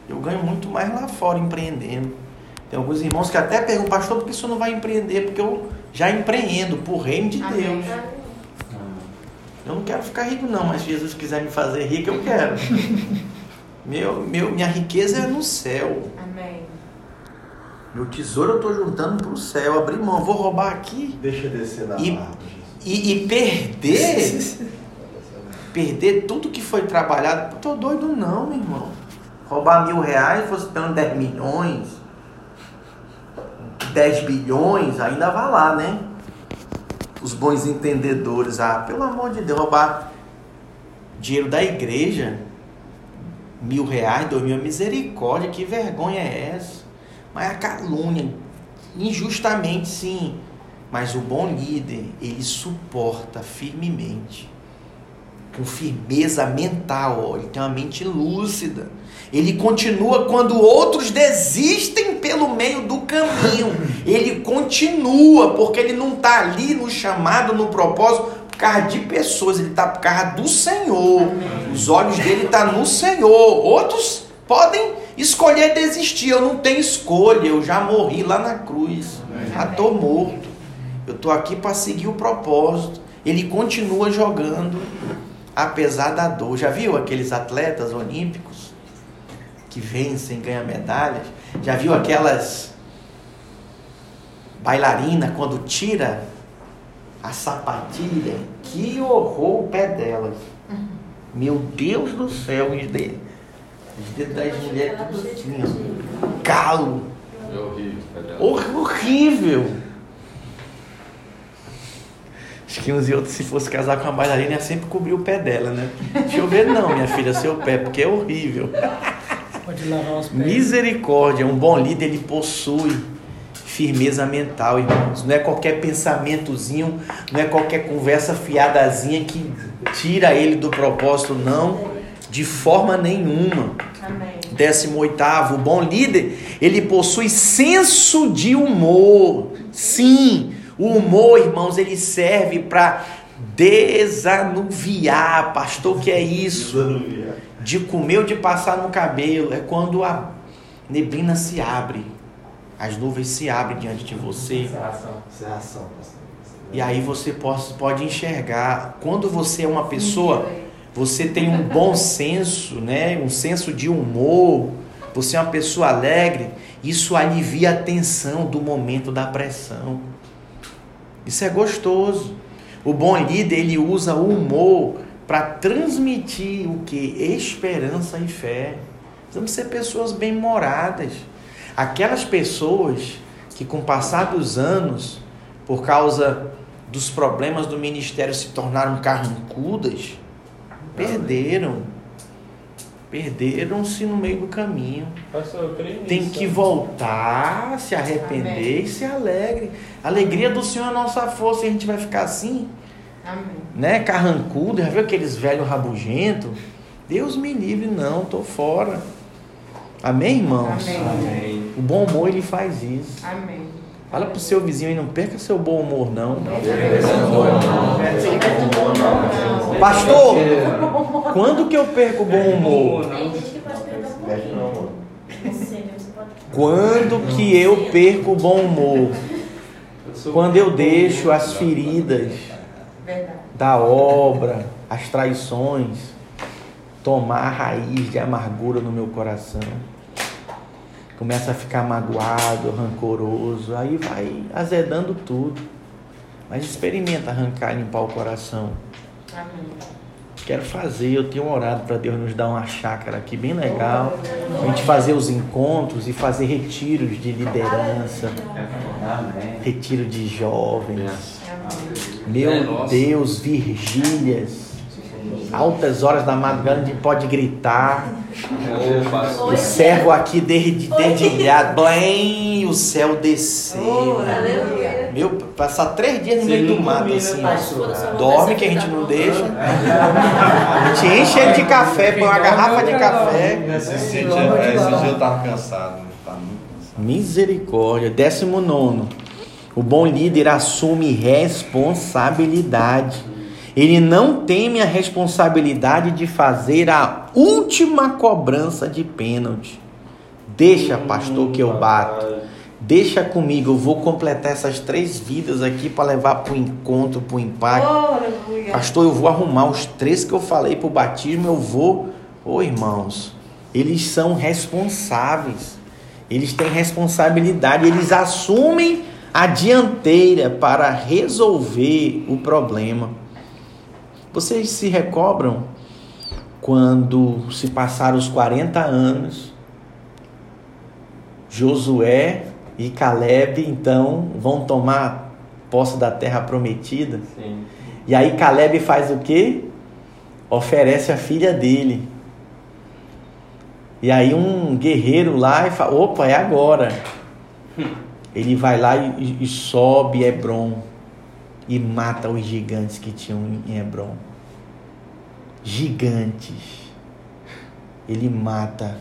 eu ganho muito mais lá fora empreendendo. Tem alguns irmãos que até perguntam, pastor, por que você não vai empreender? Porque eu já empreendo por reino de Amém. Deus. Eu não quero ficar rico não, mas se Jesus quiser me fazer rico, eu quero. *laughs* meu, meu, minha riqueza é no céu. Meu tesouro eu estou juntando para o céu. Abrir mão, vou roubar aqui Deixa descer da E- e, e perder, perder tudo que foi trabalhado. Tô doido não, meu irmão. Roubar mil reais, fosse pelo 10 milhões, 10 bilhões, ainda vai lá, né? Os bons entendedores, ah, pelo amor de Deus, roubar dinheiro da igreja, mil reais, dois mil, misericórdia, que vergonha é essa? Mas a calúnia, injustamente sim, mas o bom líder, ele suporta firmemente, com firmeza mental, ó, ele tem uma mente lúcida. Ele continua quando outros desistem pelo meio do caminho. *laughs* Ele continua, porque ele não está ali no chamado, no propósito, por causa de pessoas, ele está por causa do Senhor. Os olhos dele estão no Senhor. Outros podem escolher desistir. Eu não tenho escolha, eu já morri lá na cruz. Já estou morto. Eu estou aqui para seguir o propósito. Ele continua jogando, apesar da dor. Já viu aqueles atletas olímpicos que vencem, ganham medalhas? Já viu aquelas bailarinas quando tira a sapatilha? Que horror o pé delas. Meu Deus do céu, dedos, os dedos das mulheres tudo assim, ó. Calo. É horrível. cadê? Hor- Horrível. Acho que uns e outros, se fosse casar com uma bailarina, ia sempre cobrir o pé dela, né? Deixa eu ver, não, minha filha, seu pé, porque é horrível. Pode lavar os pés. Misericórdia, um bom líder, ele possui firmeza mental, irmãos. Não é qualquer pensamentozinho, não é qualquer conversa fiadazinha que tira ele do propósito, não, de forma nenhuma. Amém. 18 o bom líder, ele possui senso de humor. Sim, o humor, irmãos, ele serve para desanuviar. Pastor, o que é isso? Desanuviar. De comer ou de passar no cabelo. É quando a neblina se abre. As nuvens se abrem diante de você. É pastor. E aí você pode, pode enxergar. Quando você é uma pessoa você tem um bom senso, né? um senso de humor, você é uma pessoa alegre, isso alivia a tensão do momento da pressão. Isso é gostoso. O bom líder, ele usa o humor para transmitir o que? Esperança e fé. Precisamos ser pessoas bem-moradas. Aquelas pessoas que com o passar dos anos, por causa dos problemas do ministério, se tornaram carrancudas, perderam. Perderam-se no meio do caminho. Pastor, eu creio nisso. Tem que voltar, se arrepender Amém. e ser alegre. A alegria do Senhor é a nossa força e a gente vai ficar assim, Amém. né? Carrancudo, já viu aqueles velhos rabugentos? Deus me livre, não, tô fora. Amém, irmãos? Amém. Amém. O bom humor ele faz isso. Amém. Fala pro seu vizinho aí, não perca seu bom humor, não. Pastor, quando que eu perco o bom humor? Quando que eu perco o bom humor? Quando eu deixo as feridas da obra, as traições, tomar raiz de amargura no meu coração. Começa a ficar magoado, rancoroso, aí vai azedando tudo. Mas experimenta arrancar e limpar o coração. Amém. Quero fazer, eu tenho orado para Deus nos dar uma chácara aqui bem legal. A gente fazer os encontros e fazer retiros de liderança, Amém. retiro de jovens. Amém. Meu É. Deus, vigílias. Altas horas da madrugada a gente pode gritar. Pastor. O servo aqui desde dedilhado, blém, o céu desceu. Aleluia. Meu, passar três dias no meio do mato assim, ó. Dorme que a gente não deixa. A gente enche ele de café, põe uma garrafa de café. Esse dia, esse dia eu tava cansado. Tá muito cansado. Misericórdia. Décimo nono. O bom líder assume responsabilidade. Ele não teme a responsabilidade de fazer a última cobrança de pênalti. Deixa, pastor, que eu bato. Deixa comigo, eu vou completar essas três vidas aqui para levar para o encontro, para o impacto. Pastor, eu vou arrumar os três que eu falei para o batismo, eu vou. Ô irmãos, eles são responsáveis. Eles têm responsabilidade, eles assumem a dianteira para resolver o problema. Vocês se recobram quando se passaram os 40 anos, Josué e Caleb então vão tomar posse da terra prometida? Sim. E aí Caleb faz o quê? Oferece a filha dele. E aí um guerreiro lá e fala, opa, é agora. *laughs* Ele vai lá e, e sobe Hebron e mata os gigantes que tinham em Hebron. Gigantes. Ele mata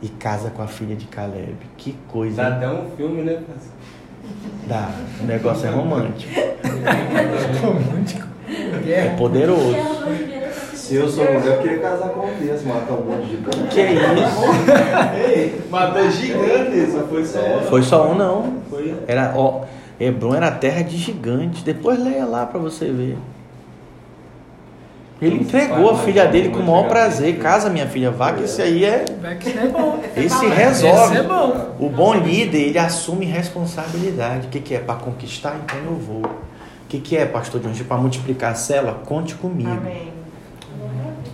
e casa com a filha de Caleb. Que coisa. Dá hein? até um filme, né? Dá. O negócio é romântico. Romântico. É poderoso. Aqui. Se eu sou mulher, eu queria casar com um desse, matar um monte de gigante. Que isso? Ei, Matou gigante, só foi só É. Foi só um não. Era, ó, Hebron era terra de gigantes. Depois leia lá para você ver. Ele entregou a filha dele com o maior prazer. Casa, minha filha, vá, que esse aí é. Vai que isso é bom. *laughs* Esse resolve. é. O bom líder, ele assume responsabilidade. O que, que é? Para conquistar? Então eu vou. O que, que é, pastor John? Para multiplicar a cela? Conte comigo. Amém.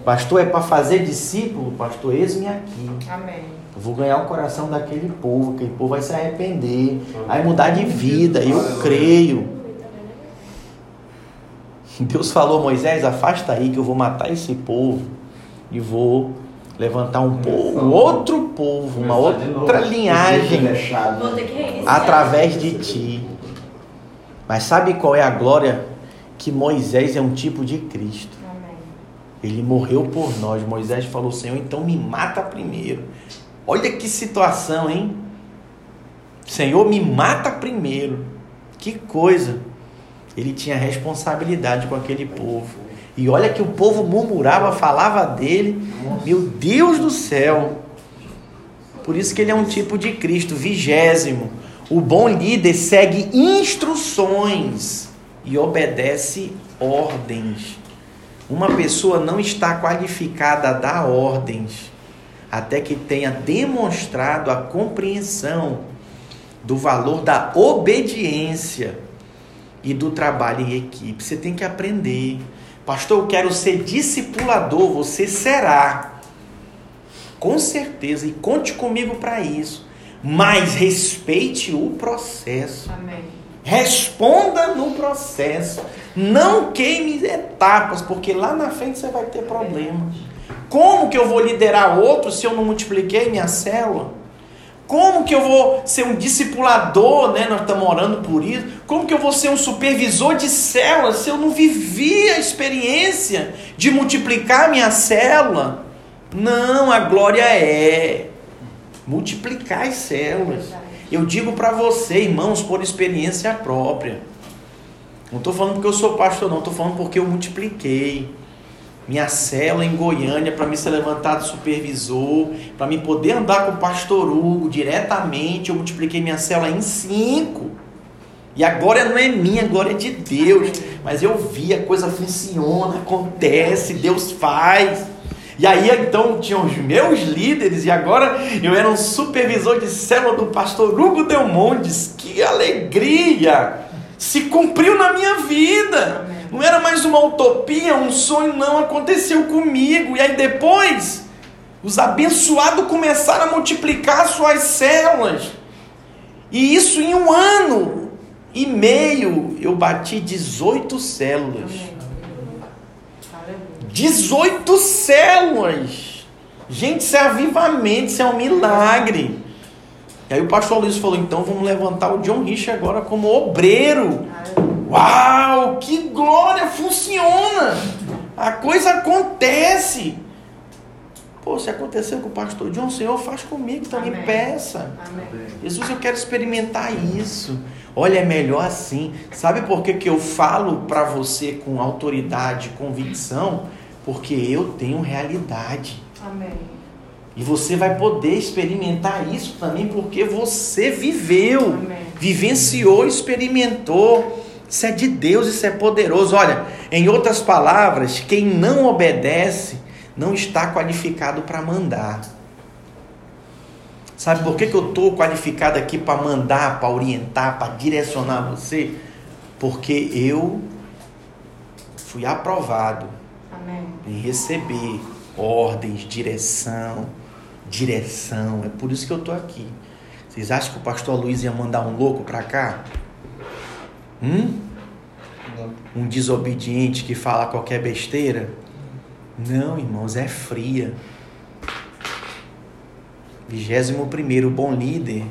Pastor, é para fazer discípulo? Pastor, eis-me aqui. Amém. Eu vou ganhar o coração daquele povo. Aquele povo vai se arrepender. Vai mudar de vida. Eu creio. Deus falou, Moisés, afasta aí que eu vou matar esse povo e vou levantar um povo, outro povo, uma outra linhagem através de ti. Mas sabe qual é a glória? Que Moisés é um tipo de Cristo. Ele morreu por nós. Moisés falou: Senhor, então me mata primeiro. Olha que situação, hein? Senhor, me mata primeiro. Que coisa. Ele tinha responsabilidade com aquele povo. E olha que o povo murmurava, falava dele. Meu Deus do céu. Por isso que ele é um tipo de Cristo. Vigésimo. O bom líder segue instruções e obedece ordens. Uma pessoa não está qualificada a dar ordens até que tenha demonstrado a compreensão do valor da obediência e do trabalho em equipe. Você tem que aprender. Pastor, eu quero ser discipulador, você será. Com certeza, e conte comigo para isso. Mas respeite o processo. Amém. Responda no processo. Não queime etapas, porque lá na frente você vai ter problema. Como que eu vou liderar outro se eu não multipliquei minha célula? Como que eu vou ser um discipulador, né? Nós estamos orando por isso. Como que eu vou ser um supervisor de célula se eu não vivi a experiência de multiplicar minha célula? Não, a glória é multiplicar as células. Eu digo para você, irmãos, por experiência própria. Não estou falando porque eu sou pastor, não. Estou falando porque eu multipliquei minha célula em Goiânia para me ser levantado supervisor, para me poder andar com o pastor Hugo diretamente. Eu multipliquei minha célula em cinco. E a glória não é minha, a glória é de Deus. Mas eu vi, a coisa funciona, acontece, Deus faz. E aí então tinham os meus líderes, e agora eu era um supervisor de célula do pastor Hugo Delmontes. Que alegria! Se cumpriu na minha vida. Não era mais uma utopia, um sonho, não. Aconteceu comigo. E aí depois, os abençoados começaram a multiplicar suas células. E isso em um ano e meio, eu bati 18 células. Amém. Aleluia. 18 células. Gente, isso é avivamento, isso é um milagre. E aí o pastor Luiz falou: então vamos levantar o John Rich agora como obreiro. Uau, que glória! Funciona! A coisa acontece. Pô, se aconteceu com o pastor John, Senhor, faz comigo também, Amém. peça. Amém. Jesus, eu quero experimentar isso. Olha, é melhor assim. Sabe por que, que eu falo para você com autoridade, convicção? Porque eu tenho realidade. Amém. E você vai poder experimentar isso também porque você viveu, Amém. vivenciou, experimentou. Isso é de Deus, isso é poderoso. Olha, em outras palavras, quem não obedece não está qualificado para mandar. Sabe por que, que eu estou qualificado aqui para mandar, para orientar, para direcionar você? Porque eu fui aprovado Amém. em receber ordens, direção, direção. É por isso que eu estou aqui. Vocês acham que o pastor Luiz ia mandar um louco para cá? Hum? Um desobediente que fala qualquer besteira? Não, irmãos, é fria. 21 o bom líder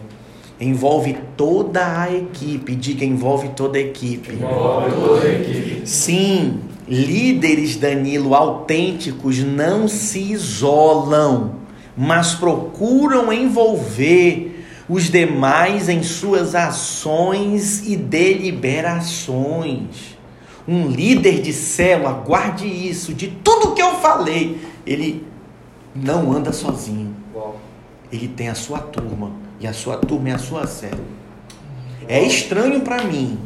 envolve toda a equipe. Diga, envolve toda a equipe. Sim, líderes, Danilo, autênticos não se isolam, mas procuram envolver os demais em suas ações e deliberações. Um líder de célula, guarde isso, de tudo que eu falei, ele não anda sozinho. Ele tem a sua turma, e a sua turma é a sua célula. É estranho para mim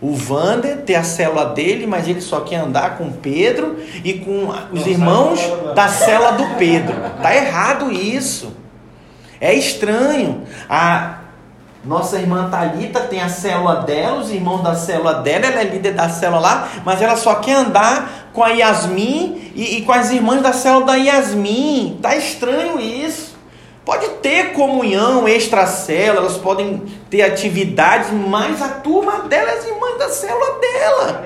o Vander ter a célula dele, mas ele só quer andar com Pedro e com os irmãos da célula do Pedro. Tá errado isso. É estranho. A nossa irmã Thalita tem a célula dela, os irmãos da célula dela, ela é líder da célula lá, mas ela só quer andar com a Yasmin e, e com as irmãs da célula da Yasmin. Tá estranho isso. Pode ter comunhão extra-célula, elas podem ter atividades, mas a turma dela é as irmãs da célula dela.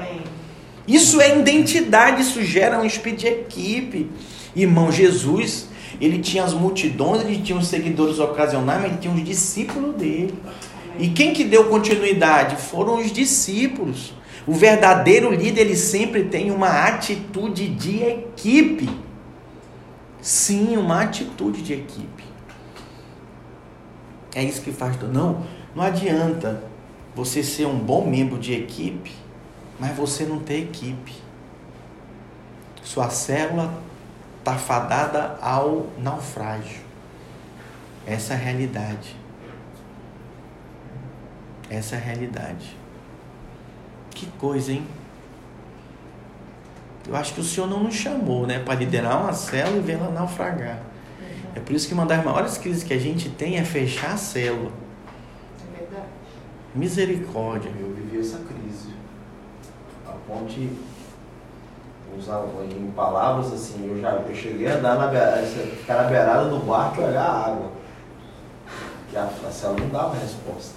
Isso é identidade, isso gera um espírito de equipe. Irmão, Jesus, ele tinha as multidões, ele tinha os seguidores ocasionais, mas ele tinha os discípulos dele. E quem que deu continuidade? Foram os discípulos. O verdadeiro líder, ele sempre tem uma atitude de equipe. Sim, uma atitude de equipe. É isso que faz. Não, não adianta você ser um bom membro de equipe, mas você não ter equipe. Sua célula está fadada ao naufrágio. Essa é a realidade. Essa é a realidade. Que coisa, hein? Eu acho que o Senhor não nos chamou, né, para liderar uma célula e vê-la naufragar. É por isso que uma das maiores crises que a gente tem é fechar a célula. É verdade. Misericórdia. Eu vivi essa crise. A ponte, usar em palavras assim, eu já eu cheguei a andar na beirada, ficar na beirada do barco e olhar a água. Que a, célula não dava resposta.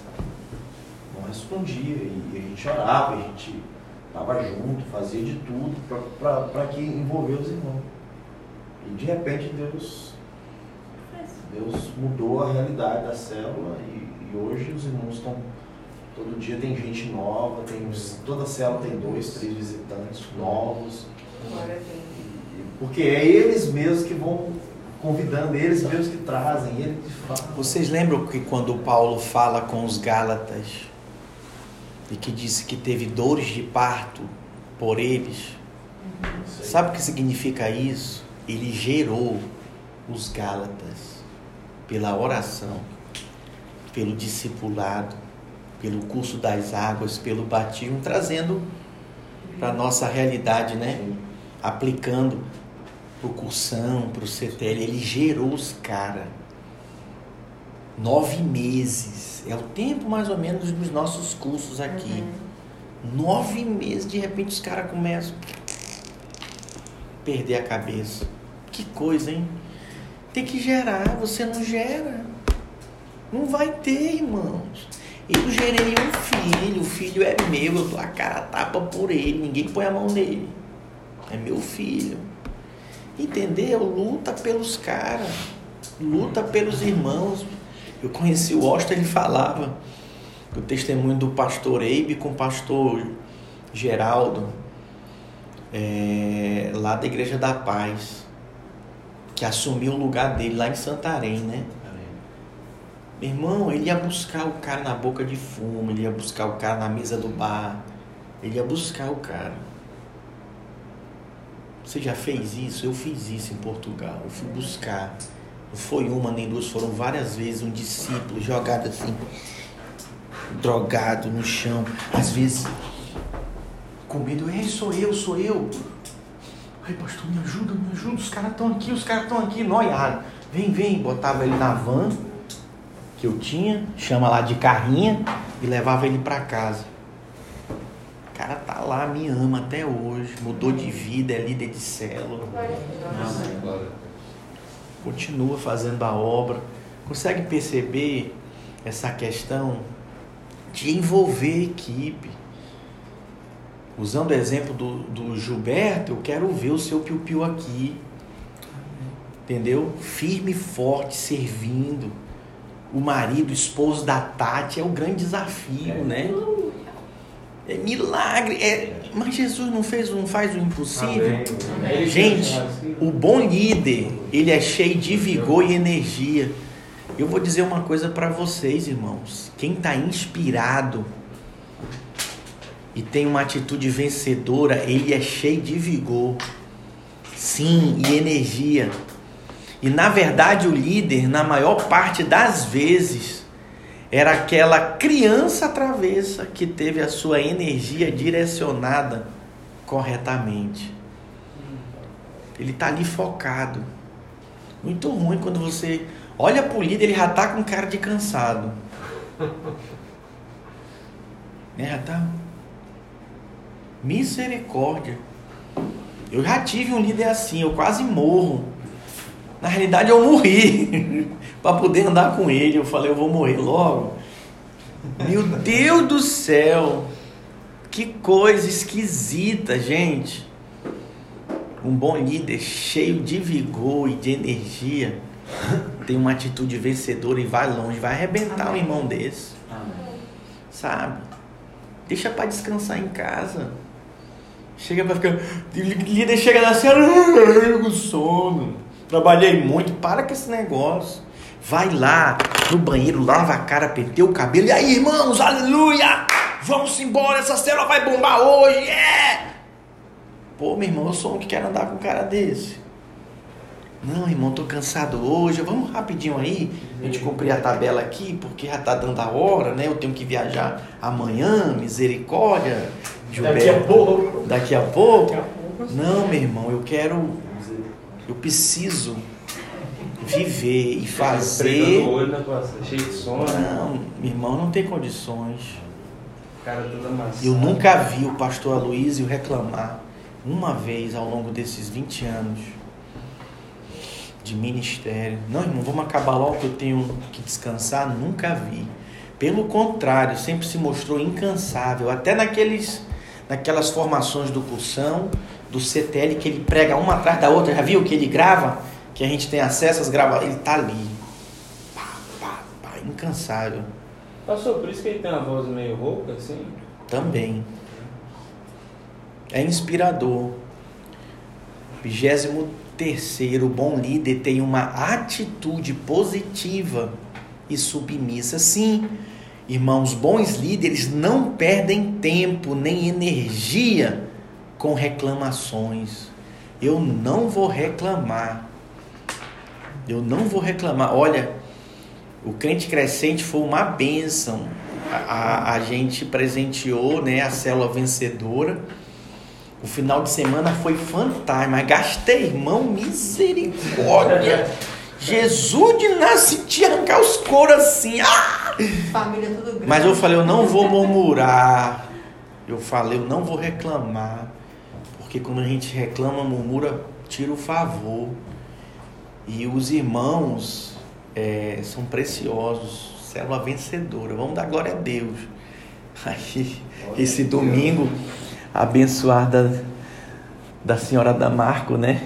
Não respondia. E, e a gente orava, a gente estava junto, fazia de tudo para que envolver os irmãos. E de repente Deus Deus mudou a realidade da célula e, e hoje os irmãos estão. Todo dia tem gente nova, tem, toda célula tem dois, três visitantes novos. Porque é eles mesmos que vão convidando, eles mesmos que trazem, eles que falam. Vocês lembram que quando Paulo fala com os Gálatas e que disse que teve dores de parto por eles? Sabe o que significa isso? Ele gerou os Gálatas pela oração, pelo discipulado, pelo curso das águas, pelo batismo, trazendo para a nossa realidade, né? Aplicando para o cursão, para o CTL. Ele gerou os caras. Nove meses. É o tempo mais ou menos dos nossos cursos aqui. Nove meses, de repente os caras começam a perder a cabeça. Que coisa, hein? Tem que gerar, você não gera. Não vai ter, irmãos. Eu gerei um filho, o filho é meu, eu dou a cara a tapa por ele, ninguém põe a mão nele. É meu filho. Entendeu? Luta pelos caras, luta pelos irmãos. Eu conheci o Austin, ele falava o testemunho do pastor Eibe com o pastor Geraldo, é, lá da Igreja da Paz. que assumiu o lugar dele lá em Santarém, né? Meu irmão, ele ia buscar o cara na boca de fumo, ele ia buscar o cara na mesa do bar, ele ia buscar o cara. Você já fez isso? Eu fiz isso em Portugal. Eu fui buscar. Não foi uma nem duas, foram várias vezes um discípulo jogado assim, drogado no chão. Às vezes, com medo, ei, sou eu, sou eu. Ai, pastor, me ajuda, me ajuda. Os caras estão aqui, os caras estão aqui, noiado. Vem, vem. Botava ele na van que eu tinha, chama lá de carrinha, e levava ele para casa. Cara tá lá, me ama até hoje, mudou de vida, é líder de célula, Glória. continua fazendo a obra. Consegue perceber essa questão de envolver a equipe? Usando o exemplo do, do Gilberto, eu quero ver o seu piu-piu aqui. Entendeu? Firme e forte, servindo. O marido, o esposo da Tati é o grande desafio, né? É milagre. É, mas Jesus não fez, não faz o impossível. Gente, o bom líder, ele é cheio de vigor e energia. Eu vou dizer uma coisa para vocês, irmãos. Quem está inspirado e tem uma atitude vencedora, ele é cheio de vigor. Sim, e energia. E na verdade, o líder, na maior parte das vezes, era aquela criança travessa que teve a sua energia direcionada corretamente. Ele está ali focado. Muito ruim quando você olha pro líder, ele já tá com cara de cansado. Né, já tá. Misericórdia. Eu já tive um líder assim, eu quase morro. Na realidade, eu morri *laughs* para poder andar com ele. Eu falei, eu vou morrer logo. Meu Deus do céu! Que coisa esquisita, gente. Um bom líder cheio de vigor e de energia tem uma atitude vencedora e vai longe, vai arrebentar um irmão desse, sabe? Deixa para descansar em casa. Chega para ficar. Líder chega na cena, "Ai, com sono. Trabalhei muito, para com esse negócio. Vai lá no banheiro, lava a cara, penteia o cabelo. E aí, irmãos, aleluia! Vamos embora, essa célula vai bombar hoje, é! Pô, meu irmão, eu sou um que quer andar com um cara desse. Não, irmão, tô cansado hoje. Vamos rapidinho aí. A gente cumprir a tabela aqui, porque já tá dando a hora, né? Eu tenho que viajar amanhã, misericórdia. Daqui a pouco. Daqui a pouco? Não, meu irmão, eu quero. Eu preciso viver e fazer. Esfregando o olho na tua cheio de sono. Não, meu irmão, não tem condições. Cara todo amassado. Eu nunca vi o pastor Aloysio reclamar uma vez ao longo desses 20 anos de ministério. Não, irmão, vamos acabar logo que eu tenho que descansar. Nunca vi. Pelo contrário, sempre se mostrou incansável. Até naqueles, naquelas formações do cursão, do CTL, que ele prega uma atrás da outra. Já viu que ele grava? Que a gente tem acesso às gravações. Ele tá ali. Pá, pá, pá, incansável. Passou por isso que ele tem uma voz meio rouca, assim? Também. É inspirador. 23 terceiro, o bom líder tem uma atitude positiva e submissa. Sim, irmãos, bons líderes não perdem tempo nem energia com reclamações. Eu não vou reclamar. Eu não vou reclamar. Olha, o crente crescente foi uma bênção. A, a, a gente presenteou né, a célula vencedora. O final de semana foi fantástico, mas gastei, irmão, misericórdia. Jesus de nasce te arrancar os coros assim. Ah! Família tudo grande. Mas eu falei, eu não vou murmurar. Eu falei, eu não vou reclamar. Porque quando a gente reclama, murmura, tira o favor. E os irmãos é, são preciosos. Célula vencedora. Vamos dar glória a Deus. Aí, esse domingo abençoada da senhora da Marco, né?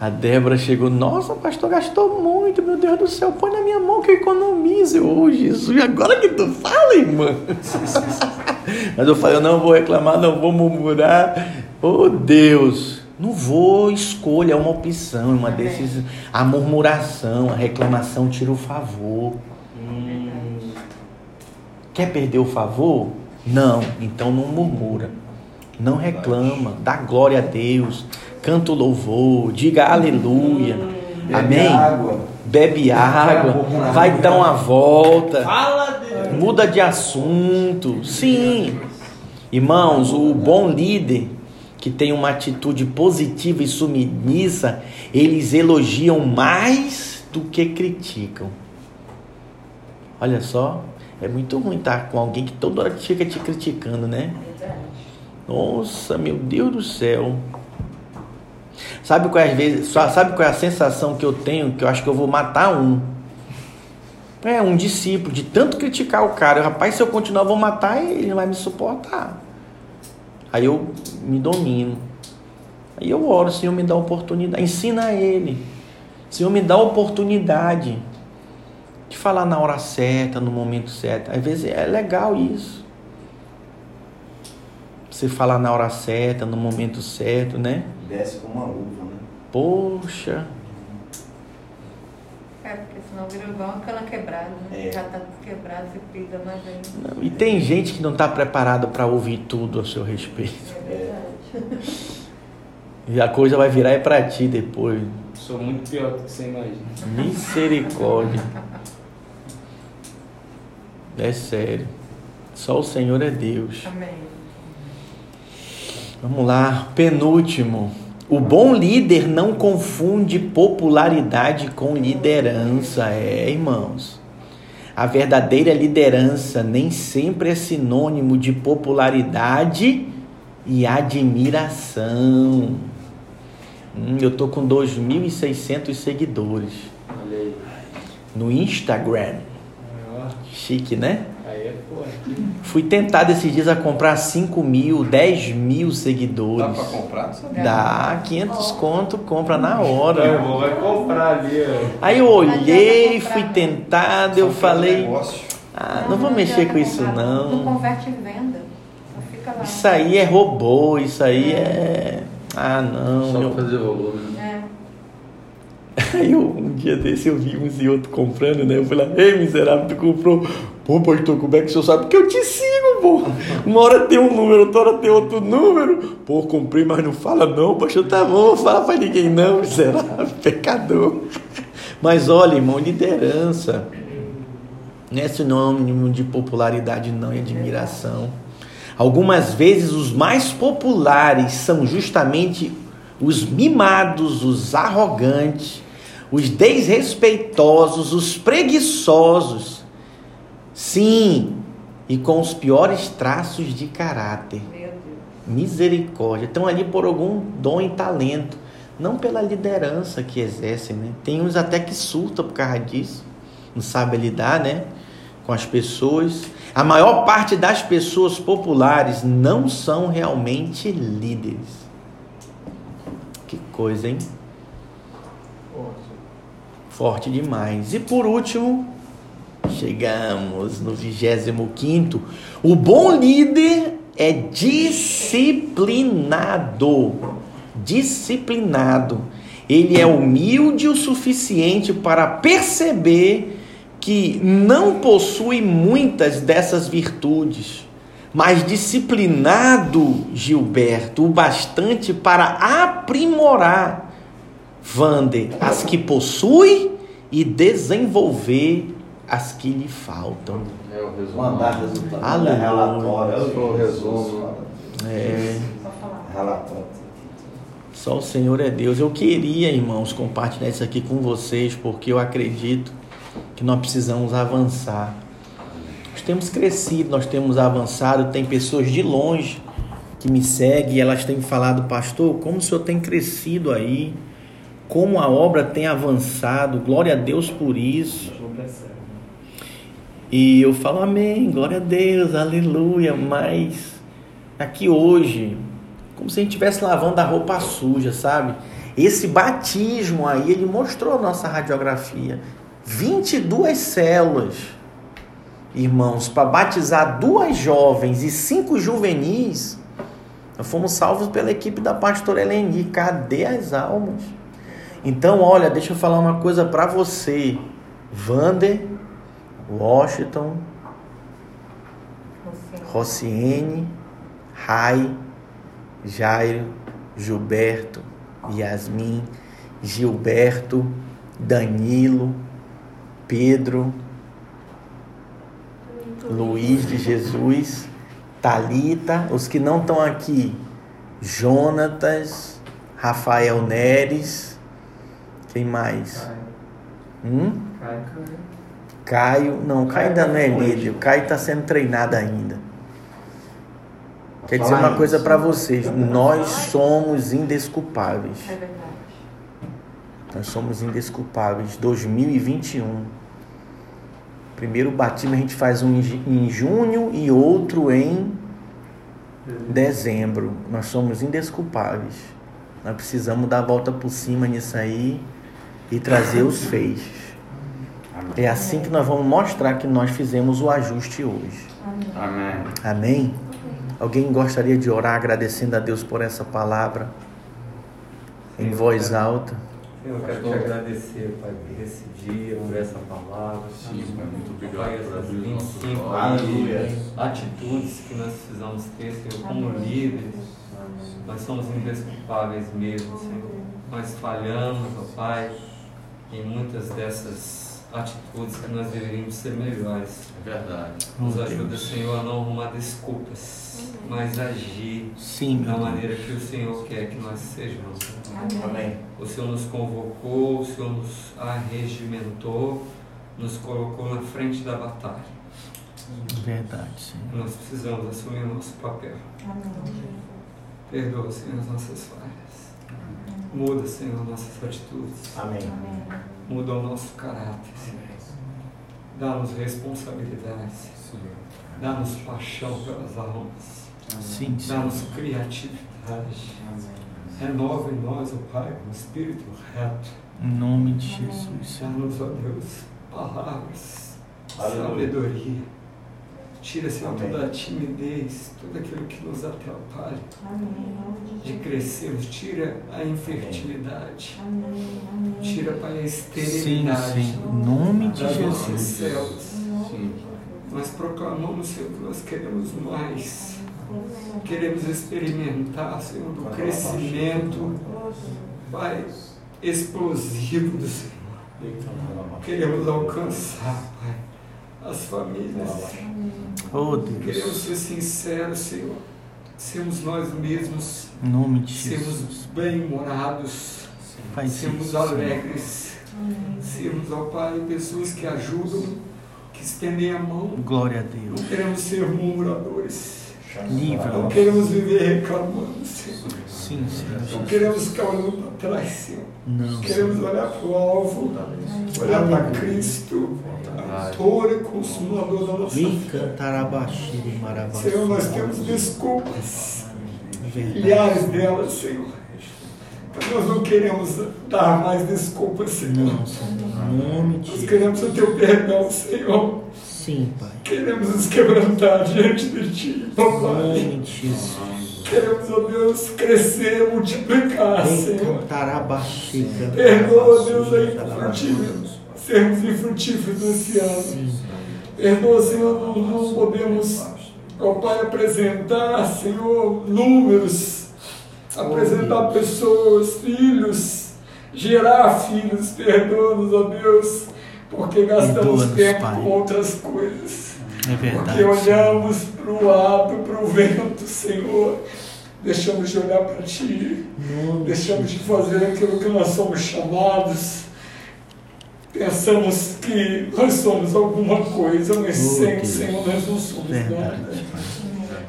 A Débora chegou, nossa, pastor gastou muito, meu Deus do céu, põe na minha mão que eu economizo. Ô oh, Jesus, agora que tu fala, irmã. *laughs* Mas eu falei, eu não vou reclamar, não vou murmurar. Oh Deus, Não vou, escolha, é uma opção, é uma decisão. A murmuração, a reclamação tira o favor. Hum, Quer perder o favor? Não, então não murmura. Não reclama, dá glória a Deus, canta o louvor, diga aleluia. Bebe Amém? água. Bebe água, vai dar uma volta, Fala Deus! Muda de assunto. Sim. Irmãos, o bom líder que tem uma atitude positiva e submissa, eles elogiam mais do que criticam. Olha só, é muito ruim estar com alguém que toda hora fica te criticando, né? Nossa, meu Deus do céu. Sabe qual é, às vezes, sabe qual é a sensação que eu tenho? Que eu acho que eu vou matar um. É, um discípulo, de tanto criticar o cara. Rapaz, se eu continuar, eu vou matar ele, ele não vai me suportar. Aí eu me domino. Aí eu oro, Senhor, me dá oportunidade. Ensina ele. Senhor, me dá oportunidade de falar na hora certa, no momento certo. Às vezes é legal isso. Você falar na hora certa, no momento certo, né? Desce com uma luva, né? Poxa, senão vira igual uma cana quebrada, né? É. Já tá quebrado, você pisa mais ainda. não, e tem gente que não está preparado para ouvir tudo a seu respeito. É verdade. *laughs* E a coisa vai virar é para ti depois. Sou muito pior do que você imagina. Misericórdia. É sério. Só o Senhor é Deus. Amém. Vamos lá, penúltimo. O bom líder não confunde popularidade com liderança, é, irmãos. A verdadeira liderança nem sempre é sinônimo de popularidade e admiração. Hum, eu tô com 2.600 seguidores no Instagram. Chique, né? É. Fui tentado esses dias a comprar 5 mil, 10 mil Dá seguidores. pra comprar? Sabe? Dá 500 conto, compra na Meu hora. irmão vai comprar ali, ó. Aí eu olhei, fui comprar, tentado, eu Só pelo falei, ah, não vou mexer com isso Não não. converte em venda. Só fica lá. Isso aí é robô, isso aí é. Ah, não. Só meu- fazer volume. né? É. Aí eu, um dia desse eu vi uns e outro comprando, né? Eu falei lá, ei miserável, tu comprou. Pô, pastor, como é que o senhor sabe? Porque eu te sigo, pô. Uma hora tem um número, outra hora tem outro número. Pô, comprei, mas não fala não, pastor, tá bom, fala pra ninguém não, miserável, *laughs* pecador. Mas olha, irmão, liderança. Não é sinônimo de popularidade, não, e admiração. Algumas vezes os mais populares são justamente os mimados, os arrogantes, os desrespeitosos, os preguiçosos. Sim, e com os piores traços de caráter. Misericórdia. Estão ali por algum dom e talento, não pela liderança que exercem, né? Tem uns até que surtam por causa disso, não sabe lidar, né? Com as pessoas. A maior parte das pessoas populares não são realmente líderes. Que coisa, hein? Forte demais. E por último, chegamos no 25. O bom líder é disciplinado. Disciplinado. Ele é humilde o suficiente para perceber que não possui muitas dessas virtudes, mas disciplinado, Gilberto, o bastante para aprimorar Vander, as que possui e desenvolver as que lhe faltam. É o resumo. Mandar resultado. Aleluia. Mandar relatório. Esse foi o resumo. É, Só falar. Relatório. só o Senhor é Deus. Eu queria, irmãos, compartilhar isso aqui com vocês, porque eu acredito que nós precisamos avançar. Nós temos crescido, nós temos avançado, tem pessoas de longe que me seguem e elas têm falado, pastor, como o senhor tem crescido aí, como a obra tem avançado, glória a Deus por isso. E eu falo amém, glória a Deus, aleluia. Mas aqui hoje, como se a gente estivesse lavando a roupa suja, sabe? Esse batismo aí, ele mostrou a nossa radiografia. 22 células, irmãos, para batizar duas jovens e cinco juvenis. Nós fomos salvos pela equipe da pastora Eleni. Cadê as almas? Então, olha, deixa eu falar uma coisa para você. Vander, Washington. Rociene, Rai, Jairo, Gilberto, Yasmin, Gilberto, Danilo, Pedro, Luiz de Jesus, Talita, os que não estão aqui, Jonatas, Rafael Neres, quem mais? Hum? Caio, não, Caio ainda não é líder, o Caio está sendo treinado ainda. Quer dizer uma coisa para vocês, nós somos indesculpáveis. É verdade. Nós somos indesculpáveis. 2021. Primeiro batismo a gente faz um em ju- em junho e outro em dezembro. Nós somos indesculpáveis. Nós precisamos dar a volta por cima nisso aí e trazer os *laughs* feixes. É assim que nós vamos mostrar que nós fizemos o ajuste hoje. Amém. Amém? Alguém gostaria de orar agradecendo a Deus por essa palavra em voz alta? Eu quero te agradecer, Pai, por esse dia, por essa palavra. Sim, Pai, muito obrigado Pai, por essas abrir os nossos 25 olhos. Aleluia. atitudes que nós precisamos ter, Senhor, como líderes. Nós somos indesculpáveis mesmo, Senhor. Nós falhamos, ó Pai, em muitas dessas atitudes que nós deveríamos ser melhores. É verdade. Nos ajuda, Senhor, a não arrumar desculpas, mas agir Sim, da maneira que o Senhor quer que nós sejamos. Amém. O Senhor nos convocou, o Senhor nos arregimentou, nos colocou na frente da batalha. Verdade, Senhor. Nós precisamos assumir o nosso papel. Perdoa, Senhor, as nossas falhas. Muda, Senhor, nossas atitudes. Amém. Muda o nosso caráter, Senhor. Dá-nos responsabilidades. Dá-nos paixão pelas almas. Dá-nos criatividade. Renova em nós, ó Pai, um espírito reto. Em nome de Jesus. Dá-nos, ó Deus, palavras, Aleluia. sabedoria. Tira, Senhor, Amém. toda a timidez, tudo aquilo que nos atrapalha de crescermos. Tira a infertilidade. Tira, Pai, a Sim, esterilidade. sim. Em nome de Jesus. células. Sim, Nós proclamamos, Senhor, que nós queremos mais. Queremos experimentar, Senhor, do crescimento, Pai, explosivo do Senhor. Queremos alcançar, Pai, as famílias. Oh, Queremos Deus. ser sinceros, Senhor. Sermos nós mesmos, Em nome de sermos bem-humorados, sermos alegres, sermos, ó Pai, pessoas que ajudam, que estendem a mão. Glória a Não Deus. queremos ser murmuradores. Livra. Não queremos viver reclamando, Senhor. Sim, Não Senhor. queremos ficar olhando para trás, Senhor. Não, Queremos Senhor. olhar para o alvo, olhar para Cristo, autor e consumador da nossa fé. Senhor, nós temos desculpas, milhares delas, Senhor. Nós não queremos dar mais desculpas, Senhor. Não, Senhor. Nós queremos o teu perdão, Senhor. Sim, Pai. Queremos nos quebrantar diante de Ti, papai. Queremos, ó Deus, crescer, multiplicar, Senhor. Perdoa, Deus, aí infrutíferos, sermos infrutíferos nesse ano. Perdoa, Senhor, não, não podemos, ó Pai, apresentar, Senhor, números, apresentar pessoas, filhos, gerar filhos. Perdoa-nos, ó Deus, porque gastamos tempo Pai. com outras coisas. É verdade. Porque olhamos para o lado, para o vento, Senhor. Deixamos de olhar para Ti. De Deixamos de fazer aquilo que nós somos chamados. Pensamos que nós somos alguma coisa, mas Oh, sem o. Senhor nós não somos nada. Verdade, Pai.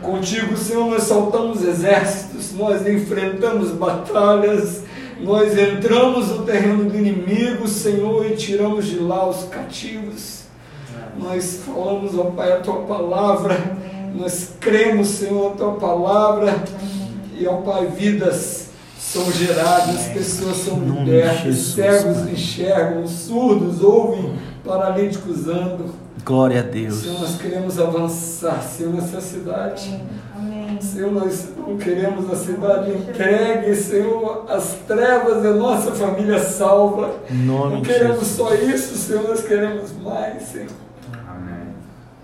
Contigo, Senhor, nós saltamos exércitos, nós enfrentamos batalhas, nós entramos no terreno do inimigo, Senhor, e tiramos de lá os cativos. Nós falamos, ó Pai, a tua palavra, nós cremos, Senhor, a tua palavra, e, ó Pai, vidas são geradas, pessoas são libertas, cegos enxergam, surdos ouvem, paralíticos andam. Glória a Deus. Senhor, nós queremos avançar, Senhor, nessa cidade. Amém. Senhor, nós não queremos a cidade entregue, Senhor, as trevas da nossa família salva. Em nome Não queremos Jesus. só isso, Senhor, nós queremos mais, Senhor. Amém.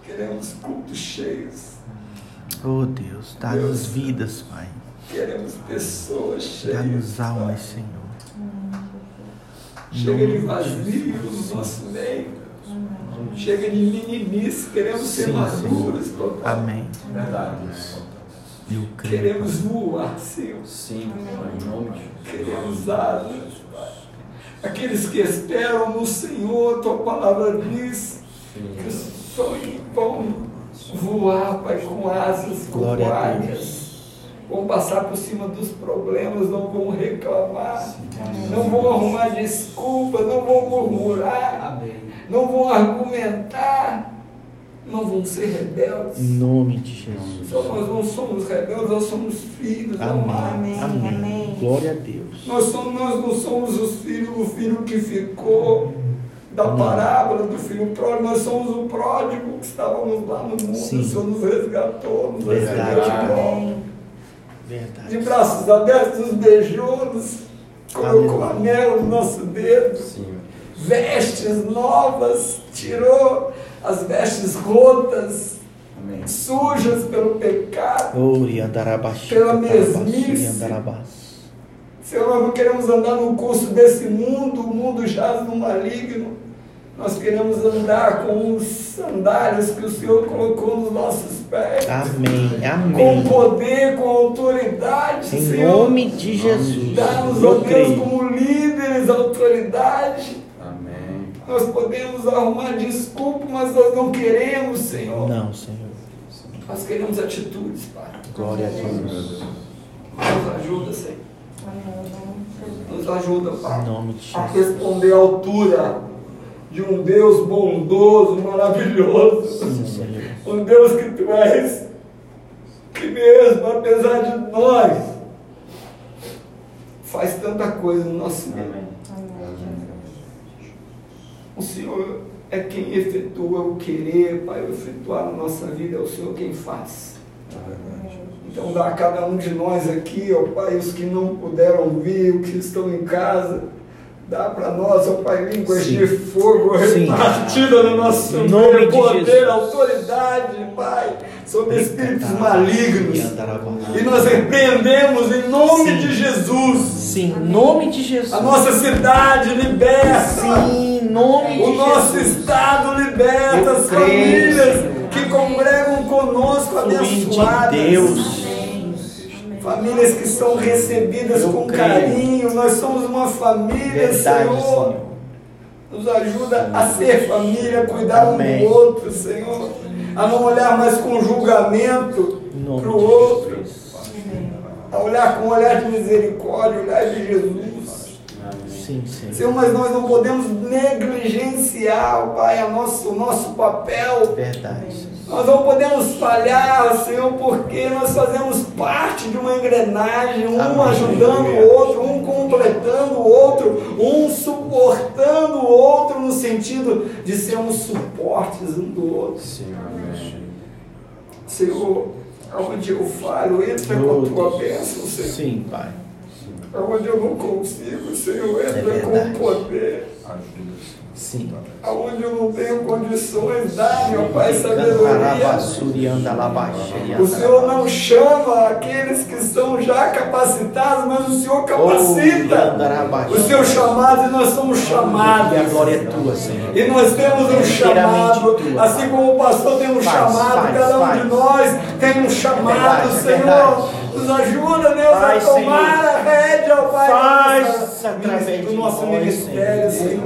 Queremos cultos cheios. Oh Deus, dá-nos vidas, Pai. Queremos pessoas cheias. Dá-nos Pai. almas, Senhor. Chega de vazio no nosso meio. Chega de meninice. Queremos ser Sim, maduros, papai. Amém. Verdade. Eu creio. Queremos voar, Senhor. Sim, em nome de Jesus. Queremos asas, Pai. Aqueles que esperam no Senhor, tua palavra diz que só vão voar, Pai, com asas, com Glória. Vão passar por cima dos problemas, não vão reclamar, não vão arrumar desculpas, não vão murmurar, não vão argumentar, não vão ser rebeldes. Em nome de Jesus. Só nós não somos rebeldes, nós somos filhos Amém. amados. Amém. Amém. Glória a Deus. Nós, somos, nós não somos os filhos, o filho que ficou da parábola do filho pródigo, nós somos o pródigo que estávamos lá no mundo, Sim. o Senhor nos resgatou, nos Verdade. resgatou. Amém. De Verdade. braços abertos, nos beijou, nos colocou anel no nosso dedo, Sim. vestes novas, tirou as vestes rotas, Amém. sujas pelo pecado. Pela mesmice. Senhor, nós não queremos andar no curso desse mundo, o mundo jaz no maligno. Nós queremos andar com os sandálios que o Senhor colocou nos nossos pés. Amém. Com Amém. poder, com autoridade, Em Senhor. nome de Jesus. Dá-nos, ó Eu Deus, como líderes, autoridade. Nós podemos arrumar desculpa, mas nós não queremos, Senhor. Não, Senhor. Nós queremos atitudes, Pai. Glória a Deus. Nos ajuda, Senhor. Nos ajuda, Pai. Em nome de a responder à altura de um Deus bondoso, maravilhoso. Um Deus que tu és, que mesmo apesar de nós, faz tanta coisa no nosso meio. O Senhor é quem efetua o querer, Pai, efetuar na nossa vida, é o Senhor quem faz. Então dá a cada um de nós aqui, ó Pai, os que não puderam vir, os que estão em casa, dá para nós, ó Pai, línguas Sim. de fogo Sim. repartida no nosso nome poder, Jesus. autoridade, Pai, sobre espíritos malignos. E nós repreendemos em nome Sim. de Jesus. Sim, em nome de Jesus. A nossa cidade liberta. Sim, em nome de O nosso Jesus. estado liberta Eu as creio, famílias Senhor. que congregam conosco abençoadas. de Deus. Famílias que são recebidas Eu com creio. carinho. Nós somos uma família, Verdade, Senhor. Senhor. Nos ajuda a ser família, cuidar Amém. um do outro, Senhor. A não olhar mais com julgamento para o outro. A olhar com um olhar de misericórdia, olhar de Jesus. Sim, Senhor. Senhor, mas nós não podemos negligenciar, Pai, a nosso, o nosso papel. Verdade. Senhor. Nós não podemos falhar, Senhor, porque nós fazemos parte de uma engrenagem, um Amém. ajudando o outro, um completando o outro, um suportando o outro, no sentido de sermos suportes um do outro. Senhor. Amém. Senhor, aonde eu falho, entra com a tua bênção, Senhor. Sim, Pai. Aonde eu não consigo, Senhor, entra É com o poder. Ajuda, Sim. Aonde eu não tenho condições, dá, meu Pai, sabedoria. O Senhor não chama aqueles que são já capacitados, mas o Senhor capacita. Oh, O Senhor chamado e nós somos E a chamados. glória é tua, Senhor. E nós temos um chamado, assim como o pastor tem um chamado, cada um de nós tem um chamado, Senhor. Nos ajuda, Deus, Faz, a tomar a rédea, ó Pai, Faz através do nosso ministério, Senhor.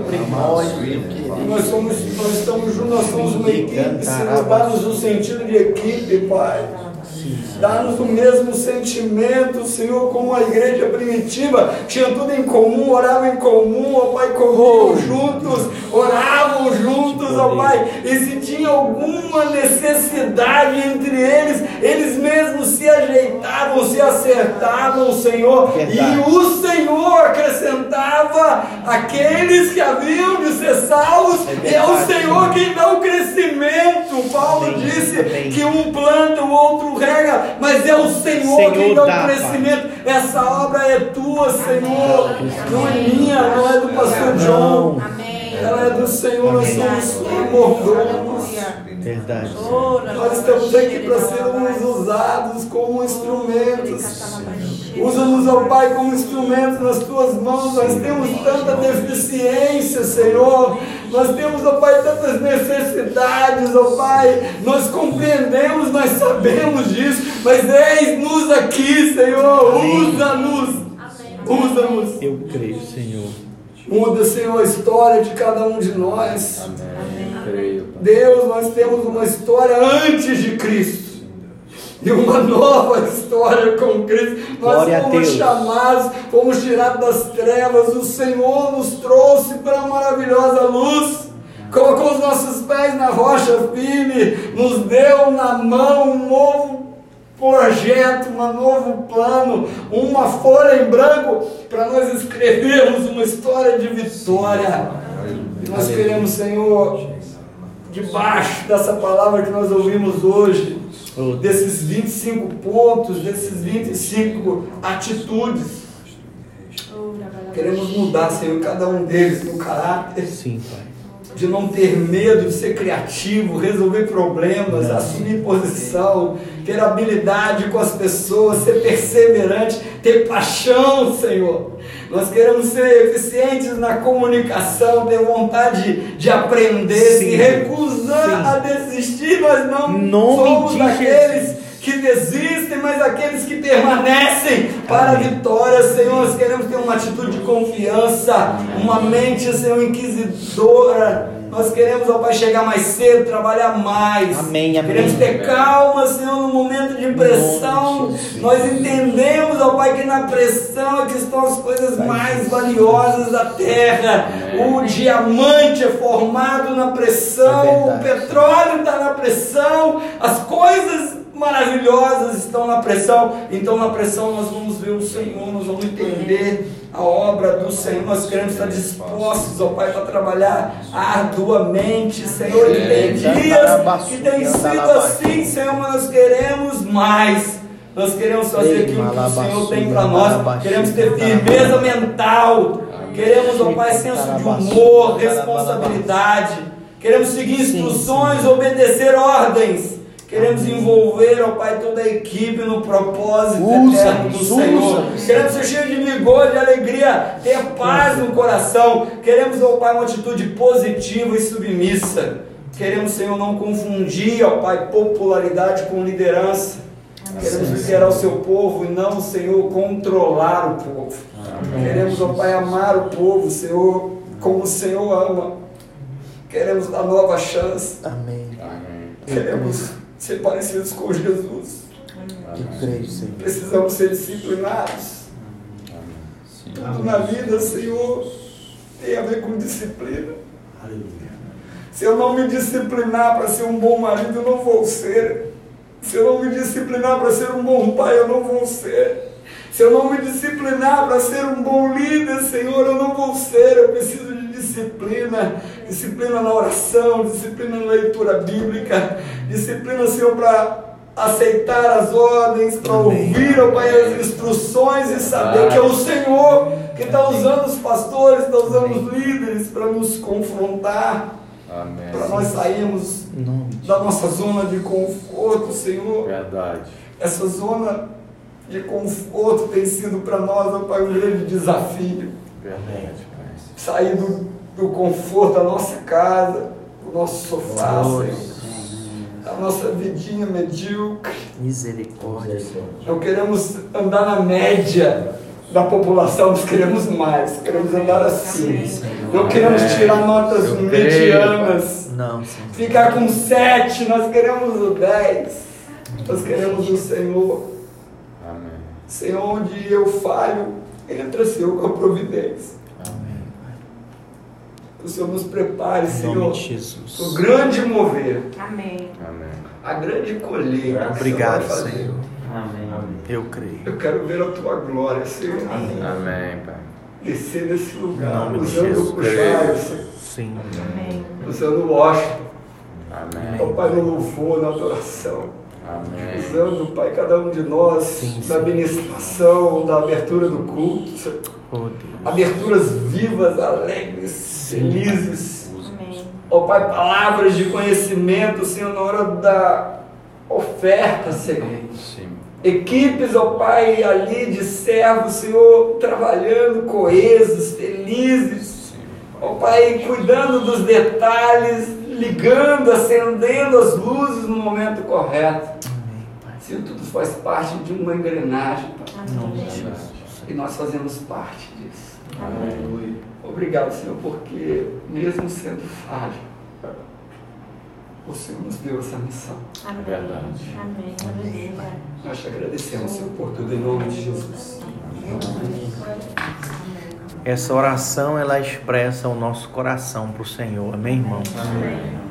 Nós, somos, nós estamos juntos, nós somos uma equipe, Senhor. Dá-nos o sentido de equipe, Pai. Dá-nos o mesmo sentimento, Senhor, como a igreja primitiva. Tinha tudo em comum, oravam em comum, ó Pai, comiam juntos, oravam juntos, ó Pai, e se tinha alguma necessidade entre eles, eles mesmos se ajeitavam, se acertavam, Senhor, Verdade. e o Senhor acrescentava aqueles que haviam de ser salvos, É e é o. Senhor quem dá o crescimento. Paulo Amém. disse Amém. que um planta, o outro rega, mas é o Senhor, Senhor quem dá dá, o crescimento. Essa obra é tua, Senhor. Não é minha, não é do pastor John. Amém. Ela é do Senhor, nós somos mordomos. Verdade. Nós estamos aqui para sermos usados como instrumentos. Usa-nos, ó Pai, como instrumentos nas tuas mãos. Nós temos tanta deficiência, Senhor. Nós temos, ó Pai, tantas necessidades, ó Pai. Nós compreendemos, nós sabemos disso. Mas eis-nos aqui, Senhor. Usa-nos. Usa-nos. Eu creio, Senhor. Muda, Senhor, a história de cada um de nós. Amém. Deus, nós temos uma história antes de Cristo. E uma nova história com Cristo. Nós Glória a fomos chamados, fomos tirados das trevas. O Senhor nos trouxe para a maravilhosa luz. Colocou os nossos pés na rocha firme, nos deu na mão um novo projeto, um novo plano, uma folha em branco para nós escrevermos uma história de vitória. E nós queremos, Senhor, debaixo dessa palavra que nós ouvimos hoje, desses 25 pontos, desses 25 atitudes, queremos mudar, Senhor, cada um deles no caráter, Sim, Pai. De não ter medo de ser criativo, resolver problemas, assumir posição, ter habilidade com as pessoas, ser perseverante, ter paixão, Senhor. Nós queremos ser eficientes na comunicação, ter vontade de aprender, Sim. se recusar Sim. a desistir, nós não nome somos de daqueles que desistem, mas aqueles que permanecem para a vitória, Senhor. Nós queremos ter uma atitude de confiança, uma mente, Senhor, inquisidora. Nós queremos, ó Pai, chegar mais cedo, trabalhar mais. Amém, amém. Queremos ter calma, Senhor, no momento de pressão. Nós entendemos, ó Pai, que na pressão é que estão as coisas mais valiosas da terra. O diamante é formado na pressão, É o petróleo está na pressão, as coisas maravilhosas estão na pressão. Então, na pressão, nós vamos ver o Senhor, nós vamos entender a obra do Senhor. Nós queremos estar dispostos, ó Pai, para trabalhar arduamente, Senhor. E tem dias que tem sido assim, Senhor, mas nós queremos mais. Nós queremos fazer aquilo que o Senhor tem para nós. Queremos ter firmeza mental. Queremos, ó Pai, senso de humor, responsabilidade. Queremos seguir instruções, obedecer ordens. Queremos envolver, ó Pai, toda a equipe no propósito Usa, eterno do usa, Senhor. usa. Queremos ser cheios de vigor, de alegria, ter paz no coração. Queremos, ó Pai, uma atitude positiva e submissa. Queremos, Senhor, não confundir, ó Pai, popularidade com liderança. Queremos liderar o seu povo e não, Senhor, controlar o povo. Queremos, ó Pai, amar o povo, Senhor, como o Senhor ama. Queremos dar nova chance. Amém. Amém. Queremos ser parecidos com Jesus. Eu creio, Senhor. Precisamos ser disciplinados. Tudo na vida, Senhor, tem a ver com disciplina. Se eu não me disciplinar para ser um bom marido, eu não vou ser. Se eu não me disciplinar para ser um bom pai, eu não vou ser. Se eu não me disciplinar para ser um bom líder, Senhor, eu não vou ser. Eu preciso de disciplina. Disciplina na oração, disciplina na leitura bíblica, disciplina, Senhor, para aceitar as ordens, para ouvir, ó Pai, as instruções e saber que é o Senhor que está usando os pastores, está usando os líderes para nos confrontar, para nós sairmos da nossa zona de conforto, Senhor. Verdade. Essa zona de conforto tem sido para nós, ó Pai, um grande desafio. Verdade, Pai. Sair do, do conforto da nossa casa, do nosso sofá. A nossa vidinha medíocre. misericórdia. Não queremos andar na média da população, nós queremos mais. Queremos andar assim. Não queremos tirar notas medianas. Não. Ficar com sete, nós queremos o dez. Nós queremos o Senhor. Amém. Senhor, onde eu falho, entra, Senhor, com a providência. Amém. Que o Senhor nos prepare, Em Senhor, nome de Jesus. o grande mover, Amém. Amém. a grande colheita. que o Obrigado, Senhor vai fazer. Senhor. Amém. Eu creio. Eu quero ver a tua glória, Senhor, Amém, Pai. descer nesse Em lugar, usando Jesus. o Jairo, Senhor, Sim. Amém. usando o Washington, Amém. Ó Pai, no louvor, na adoração. Amém. Usando, Pai, cada um de nós Sim, na administração, da abertura do culto. Oh, Deus. Aberturas vivas, alegres, felizes. Amém. Ó Pai, palavras de conhecimento, Senhor, na hora da oferta, Senhor. Sim. Equipes, ó Pai, ali de servos, Senhor, trabalhando coesos, felizes. Ó Pai, cuidando dos detalhes, ligando, acendendo as luzes no momento correto. Amém, Pai. Senhor, tudo faz parte de uma engrenagem, Pai. Amém. E nós fazemos parte disso. Amém. Obrigado, Senhor, porque mesmo sendo falho, o Senhor nos deu essa missão. Amém. verdade. Amém. Aleluia. Nós te agradecemos, Senhor, por tudo em nome de Jesus. Essa oração ela expressa o nosso coração para o Senhor. Amém, irmãos? Amém.